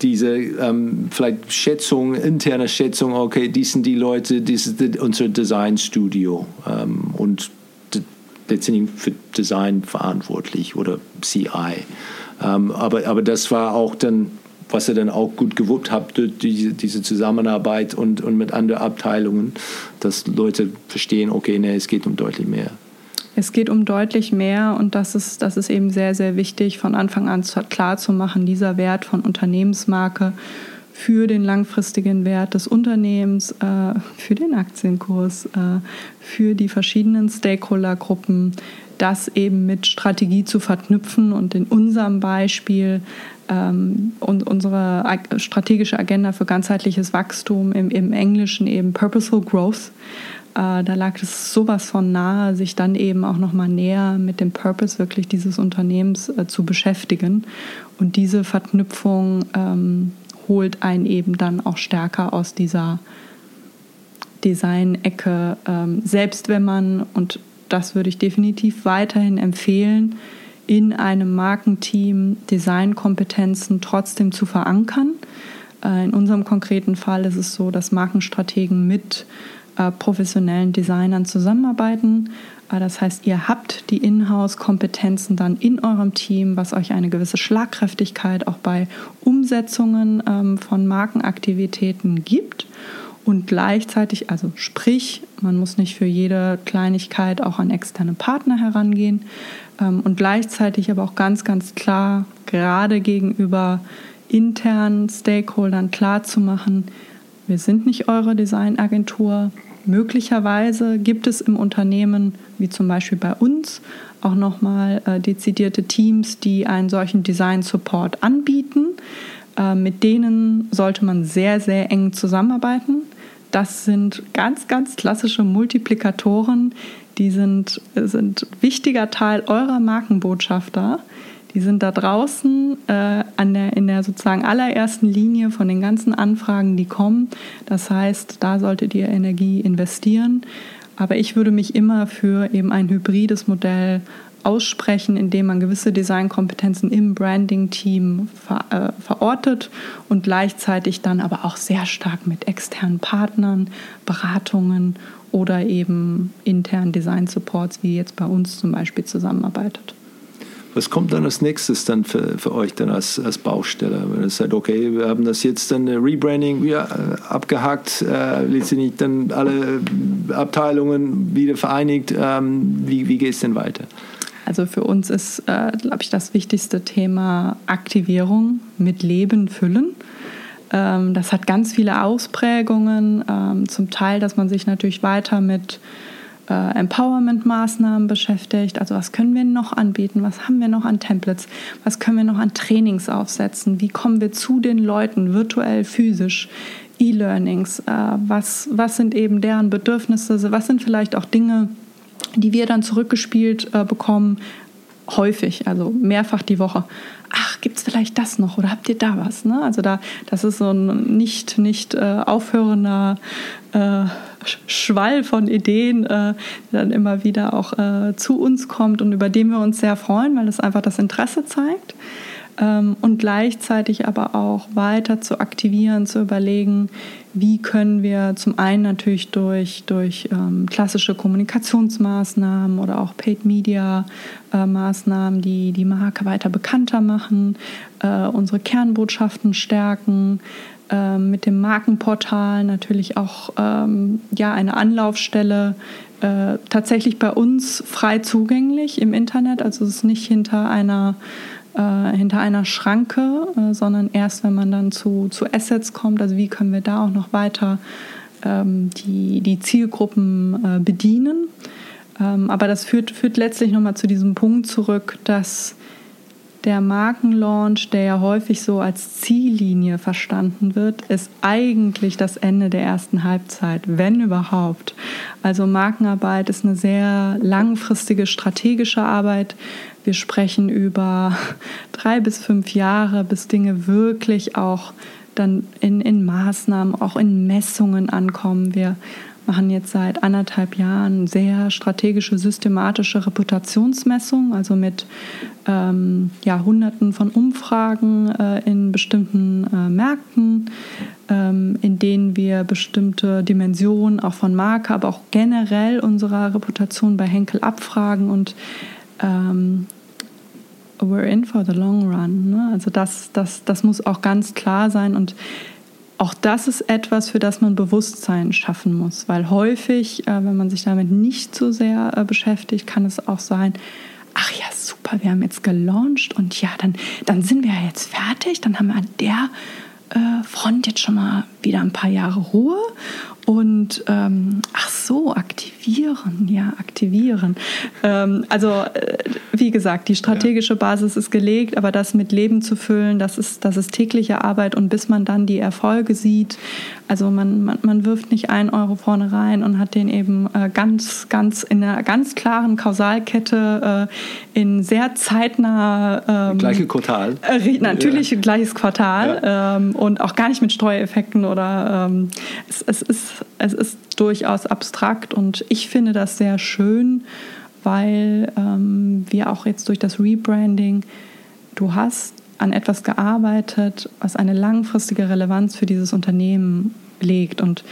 diese ähm, vielleicht Schätzung, interne Schätzung, okay, die sind die Leute, das ist unser Designstudio ähm, und letztendlich für Design verantwortlich oder CI. Ähm, aber, aber das war auch dann was ihr dann auch gut gewuppt habt, diese, diese Zusammenarbeit und, und mit anderen Abteilungen, dass Leute verstehen, okay, nee, es geht um deutlich mehr. Es geht um deutlich mehr und das ist, das ist eben sehr, sehr wichtig, von Anfang an klar zu machen, dieser Wert von Unternehmensmarke für den langfristigen Wert des Unternehmens, äh, für den Aktienkurs, äh, für die verschiedenen Stakeholdergruppen, das eben mit Strategie zu verknüpfen und in unserem Beispiel ähm, und unsere strategische Agenda für ganzheitliches Wachstum im, im Englischen eben Purposeful Growth. Äh, da lag es sowas von nahe, sich dann eben auch nochmal näher mit dem Purpose wirklich dieses Unternehmens äh, zu beschäftigen. Und diese Verknüpfung ähm, holt einen eben dann auch stärker aus dieser Design-Ecke, ähm, selbst wenn man, und das würde ich definitiv weiterhin empfehlen, in einem Markenteam Designkompetenzen trotzdem zu verankern. Äh, in unserem konkreten Fall ist es so, dass Markenstrategen mit äh, professionellen Designern zusammenarbeiten. Äh, das heißt, ihr habt die Inhouse-Kompetenzen dann in eurem Team, was euch eine gewisse Schlagkräftigkeit auch bei Umsetzungen ähm, von Markenaktivitäten gibt und gleichzeitig, also sprich, man muss nicht für jede Kleinigkeit auch an externe Partner herangehen ähm, und gleichzeitig aber auch ganz, ganz klar, gerade gegenüber internen Stakeholdern klar zu machen, wir sind nicht eure Designagentur. Möglicherweise gibt es im Unternehmen, wie zum Beispiel bei uns, auch nochmal äh, dezidierte Teams, die einen solchen Design-Support anbieten. Äh, mit denen sollte man sehr, sehr eng zusammenarbeiten. Das sind ganz, ganz klassische Multiplikatoren, die sind, sind wichtiger Teil eurer Markenbotschafter. Die sind da draußen äh, an der, in der sozusagen allerersten Linie von den ganzen Anfragen, die kommen. Das heißt, da solltet ihr Energie investieren. Aber ich würde mich immer für eben ein hybrides Modell aussprechen, indem man gewisse Designkompetenzen im Branding-Team ver, äh, verortet und gleichzeitig dann aber auch sehr stark mit externen Partnern, Beratungen oder eben internen Design-Supports, wie jetzt bei uns zum Beispiel, zusammenarbeitet. Was kommt dann als nächstes dann für, für euch dann als, als Baustelle? Wenn ihr sagt, okay, wir haben das jetzt dann Rebranding wieder äh, abgehakt, äh, letztendlich dann alle Abteilungen wieder vereinigt. Ähm, wie wie geht es denn weiter? Also für uns ist, äh, glaube ich, das wichtigste Thema Aktivierung mit Leben füllen. Ähm, das hat ganz viele Ausprägungen. Ähm, zum Teil, dass man sich natürlich weiter mit äh, Empowerment-Maßnahmen beschäftigt. Also was können wir noch anbieten? Was haben wir noch an Templates? Was können wir noch an Trainings aufsetzen? Wie kommen wir zu den Leuten virtuell, physisch? E-Learnings, äh, was, was sind eben deren Bedürfnisse, was sind vielleicht auch Dinge, die wir dann zurückgespielt äh, bekommen, häufig, also mehrfach die Woche. Ach, gibt es vielleicht das noch oder habt ihr da was? Ne? Also da, das ist so ein nicht, nicht äh, aufhörender äh, Schwall von Ideen, äh, dann immer wieder auch äh, zu uns kommt und über den wir uns sehr freuen, weil es einfach das Interesse zeigt. Ähm, und gleichzeitig aber auch weiter zu aktivieren, zu überlegen, wie können wir zum einen natürlich durch, durch ähm, klassische Kommunikationsmaßnahmen oder auch Paid-Media-Maßnahmen äh, die, die Marke weiter bekannter machen, äh, unsere Kernbotschaften stärken, äh, mit dem Markenportal natürlich auch ähm, ja, eine Anlaufstelle äh, tatsächlich bei uns frei zugänglich im Internet. Also es ist nicht hinter einer äh, hinter einer Schranke, äh, sondern erst, wenn man dann zu, zu Assets kommt, also wie können wir da auch noch weiter ähm, die, die Zielgruppen äh, bedienen. Ähm, aber das führt, führt letztlich nochmal zu diesem Punkt zurück, dass der Markenlaunch, der ja häufig so als Ziellinie verstanden wird, ist eigentlich das Ende der ersten Halbzeit, wenn überhaupt. Also Markenarbeit ist eine sehr langfristige strategische Arbeit. Wir sprechen über drei bis fünf Jahre, bis Dinge wirklich auch dann in, in Maßnahmen, auch in Messungen ankommen. Wir machen jetzt seit anderthalb Jahren sehr strategische, systematische Reputationsmessungen, also mit ähm, ja, Hunderten von Umfragen äh, in bestimmten äh, Märkten, ähm, in denen wir bestimmte Dimensionen auch von Marke, aber auch generell unserer Reputation bei Henkel abfragen und ähm, we're in for the long run. Ne? Also das, das, das muss auch ganz klar sein und auch das ist etwas, für das man Bewusstsein schaffen muss, weil häufig, äh, wenn man sich damit nicht so sehr äh, beschäftigt, kann es auch sein, ach ja, super, wir haben jetzt gelauncht und ja, dann, dann sind wir ja jetzt fertig, dann haben wir an der äh, Front jetzt schon mal wieder ein paar Jahre Ruhe und ähm, ach so, aktivieren, ja, aktivieren. Ähm, also äh, wie gesagt, die strategische ja. Basis ist gelegt, aber das mit Leben zu füllen, das ist, das ist tägliche Arbeit und bis man dann die Erfolge sieht, also man, man, man wirft nicht einen Euro vorne rein und hat den eben äh, ganz, ganz in einer ganz klaren Kausalkette äh, in sehr zeitnah ähm, gleiche Quartal. Äh, natürlich ja. gleiches Quartal ja. ähm, und auch gar nicht mit Steuereffekten oder ähm, es, es ist es ist durchaus abstrakt und ich finde das sehr schön, weil ähm, wir auch jetzt durch das Rebranding, du hast an etwas gearbeitet, was eine langfristige Relevanz für dieses Unternehmen legt. Und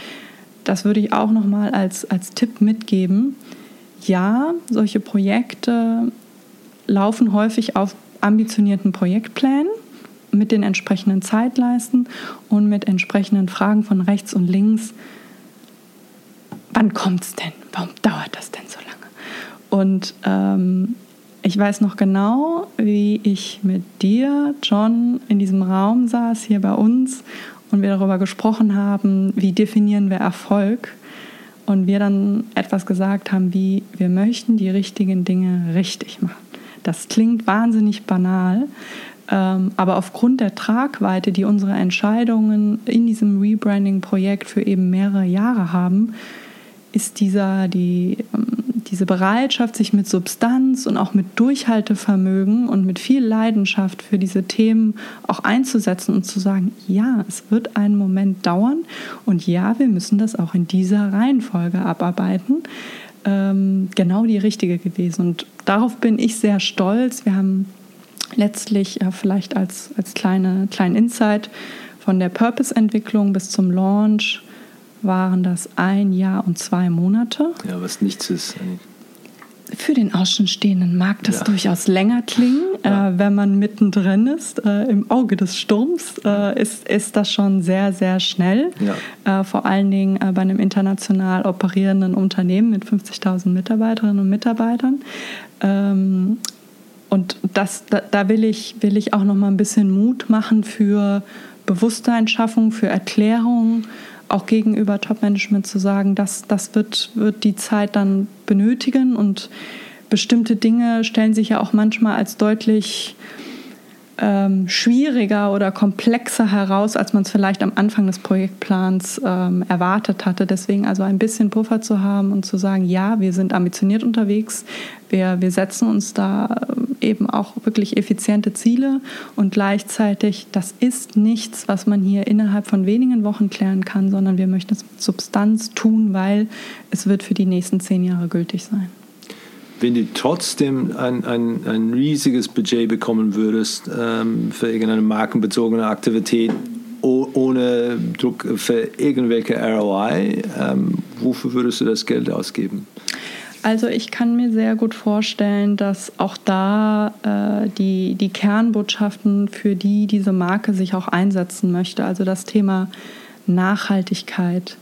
das würde ich auch nochmal als, als Tipp mitgeben. Ja, solche Projekte laufen häufig auf ambitionierten Projektplänen mit den entsprechenden Zeitleisten und mit entsprechenden Fragen von rechts und links, wann kommt es denn? Warum dauert das denn so lange? Und ähm, ich weiß noch genau, wie ich mit dir, John, in diesem Raum saß, hier bei uns, und wir darüber gesprochen haben, wie definieren wir Erfolg. Und wir dann etwas gesagt haben, wie wir möchten die richtigen Dinge richtig machen. Das klingt wahnsinnig banal, ähm, aber aufgrund der Tragweite, die unsere Entscheidungen in diesem Rebranding-Projekt für eben mehrere Jahre haben, ist dieser, die, ähm, diese Bereitschaft, sich mit Substanz und auch mit Durchhaltevermögen und mit viel Leidenschaft für diese Themen auch einzusetzen und zu sagen, ja, es wird einen Moment dauern und ja, wir müssen das auch in dieser Reihenfolge abarbeiten, ähm, genau die richtige gewesen. Und darauf bin ich sehr stolz. Wir haben letztlich ja, vielleicht als, als kleine, kleinen Insight von der Purpose-Entwicklung bis zum Launch waren das ein Jahr und zwei Monate. Ja, was nichts ist. Für den Außenstehenden mag das ja. durchaus länger klingen. Ja. Äh, wenn man mittendrin ist, äh, im Auge des Sturms, äh, ist, ist das schon sehr, sehr schnell. Ja. Äh, vor allen Dingen äh, bei einem international operierenden Unternehmen mit 50.000 Mitarbeiterinnen und Mitarbeitern. Ähm, und das, da, da, will, ich, will ich auch noch mal ein bisschen Mut machen für Bewusstseinsschaffung, für Erklärung auch gegenüber Top-Management zu sagen, dass das wird, wird die Zeit dann benötigen und bestimmte Dinge stellen sich ja auch manchmal als deutlich ähm, schwieriger oder komplexer heraus, als man es vielleicht am Anfang des Projektplans ähm, erwartet hatte. Deswegen also ein bisschen Puffer zu haben und zu sagen, ja, wir sind ambitioniert unterwegs, wir, wir setzen uns da äh, eben auch wirklich effiziente Ziele. Und gleichzeitig, das ist nichts, was man hier innerhalb von wenigen Wochen klären kann, sondern wir möchten es mit Substanz tun, weil es wird für die nächsten zehn Jahre gültig sein wenn du trotzdem ein, ein, ein riesiges Budget bekommen würdest ähm, für irgendeine markenbezogene Aktivität, ohne Druck für irgendwelche ROI, ähm, wofür würdest du das Geld ausgeben? Also ich kann mir sehr gut vorstellen, dass auch da äh, die, die Kernbotschaften, für die diese Marke sich auch einsetzen möchte, also das Thema Nachhaltigkeit,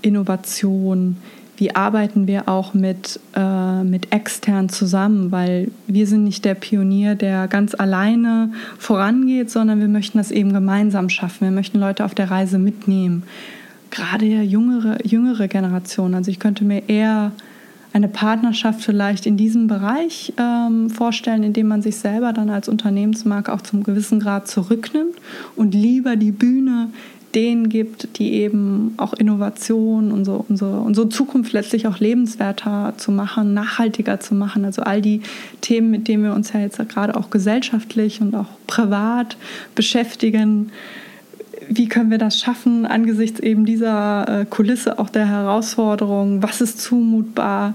Innovation, wie arbeiten wir auch mit, äh, mit extern zusammen, weil wir sind nicht der Pionier, der ganz alleine vorangeht, sondern wir möchten das eben gemeinsam schaffen. Wir möchten Leute auf der Reise mitnehmen. Gerade jüngere, jüngere Generation. Also ich könnte mir eher eine Partnerschaft vielleicht in diesem Bereich ähm, vorstellen, indem man sich selber dann als Unternehmensmarke auch zum gewissen Grad zurücknimmt und lieber die Bühne denen gibt, die eben auch Innovation, unsere, unsere, unsere Zukunft letztlich auch lebenswerter zu machen, nachhaltiger zu machen. Also all die Themen, mit denen wir uns ja jetzt gerade auch gesellschaftlich und auch privat beschäftigen. Wie können wir das schaffen angesichts eben dieser äh, Kulisse auch der Herausforderungen? Was ist zumutbar?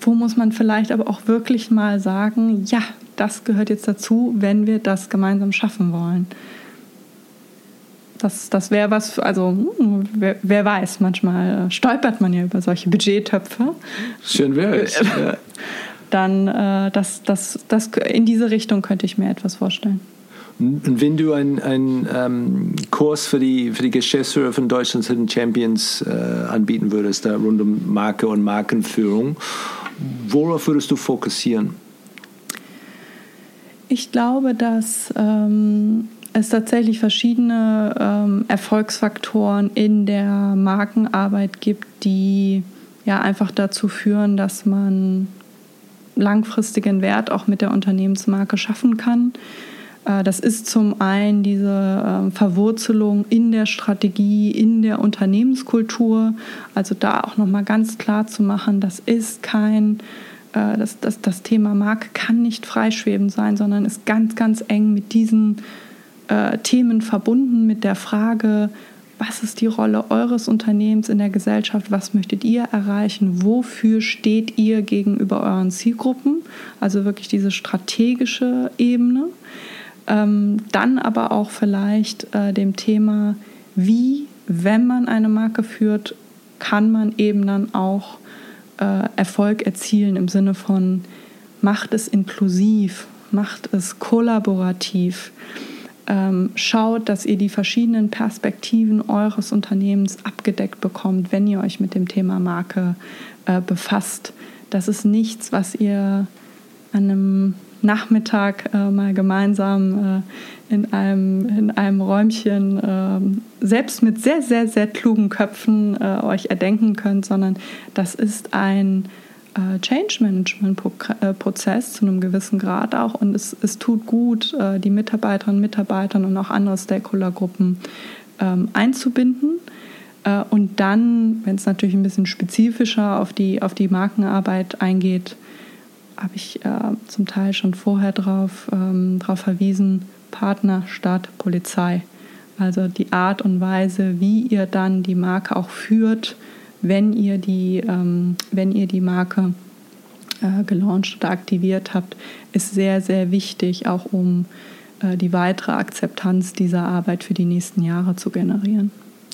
Wo muss man vielleicht aber auch wirklich mal sagen, ja, das gehört jetzt dazu, wenn wir das gemeinsam schaffen wollen? Das, das wäre was, also hm, wer, wer, weiß, manchmal äh, stolpert man ja über solche Budgettöpfe. Schön wäre es. Ja. Dann äh, das, das, das, in diese Richtung könnte ich mir etwas vorstellen. Und wenn du einen, einen ähm, Kurs für die, für die Geschäftsführer von Deutschlands Hidden Champions äh, anbieten würdest, da rund um Marke und Markenführung, worauf würdest du fokussieren? Ich glaube, dass ähm, es tatsächlich verschiedene ähm, Erfolgsfaktoren in der Markenarbeit gibt, die ja einfach dazu führen, dass man langfristigen Wert auch mit der Unternehmensmarke schaffen kann. Äh, das ist zum einen diese äh, Verwurzelung in der Strategie, in der Unternehmenskultur. Also da auch nochmal ganz klar zu machen, das ist kein, äh, das, das, das Thema Marke kann nicht freischwebend sein, sondern ist ganz, ganz eng mit diesen äh, Themen verbunden mit der Frage, was ist die Rolle eures Unternehmens in der Gesellschaft, was möchtet ihr erreichen, wofür steht ihr gegenüber euren Zielgruppen, also wirklich diese strategische Ebene. Ähm, dann aber auch vielleicht äh, dem Thema, wie, wenn man eine Marke führt, kann man eben dann auch äh, Erfolg erzielen im Sinne von, macht es inklusiv, macht es kollaborativ ähm, schaut, dass ihr die verschiedenen Perspektiven eures Unternehmens abgedeckt bekommt, wenn ihr euch mit dem Thema Marke äh, befasst. Das ist nichts, was ihr an einem Nachmittag äh, mal gemeinsam äh, in, einem, in einem Räumchen äh, selbst mit sehr, sehr, sehr klugen Köpfen äh, euch erdenken könnt, sondern das ist ein Change Management-Prozess zu einem gewissen Grad auch. Und es, es tut gut, äh, die Mitarbeiterinnen und Mitarbeiter und auch andere Stakeholdergruppen ähm, einzubinden. Äh, und dann, wenn es natürlich ein bisschen spezifischer auf die, auf die Markenarbeit eingeht, habe ich zum Teil schon vorher darauf ähm, drauf verwiesen, Partner, Staat, Polizei. Also die Art und Weise, wie ihr dann die Marke auch führt, wenn ihr die, ähm, wenn ihr die Marke äh, gelauncht oder aktiviert habt, ist sehr, sehr wichtig, auch um äh, die weitere Akzeptanz dieser Arbeit für die nächsten Jahre zu generieren.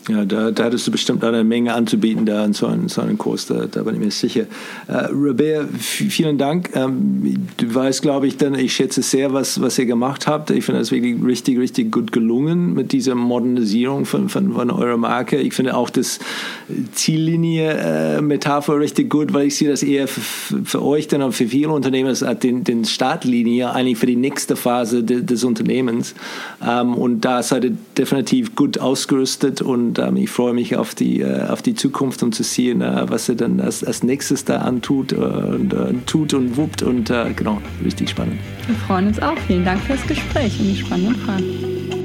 Ja, da, da hattest du bestimmt eine Menge anzubieten da in so einem, so einem Kurs, da, da bin ich mir sicher. Äh, Robert, vielen Dank. Ähm, du weißt, glaube ich, dann, ich schätze sehr, was, was ihr gemacht habt. Ich finde das wirklich richtig, richtig gut gelungen mit dieser Modernisierung von, von, von eurer Marke. Ich finde auch das Ziellinie-Metapher äh, richtig gut, weil ich sehe das eher für, für euch dann und für viele Unternehmen als den, den Startlinie eigentlich für die nächste Phase de, des Unternehmens. Ähm, und da seid ihr definitiv gut ausgerüstet und und ähm, ich freue mich auf die, äh, auf die Zukunft und zu sehen, äh, was er dann als, als nächstes da antut äh, und äh, tut und wuppt und äh, genau, richtig spannend. Wir freuen uns auch. Vielen Dank fürs Gespräch und die spannenden Fragen.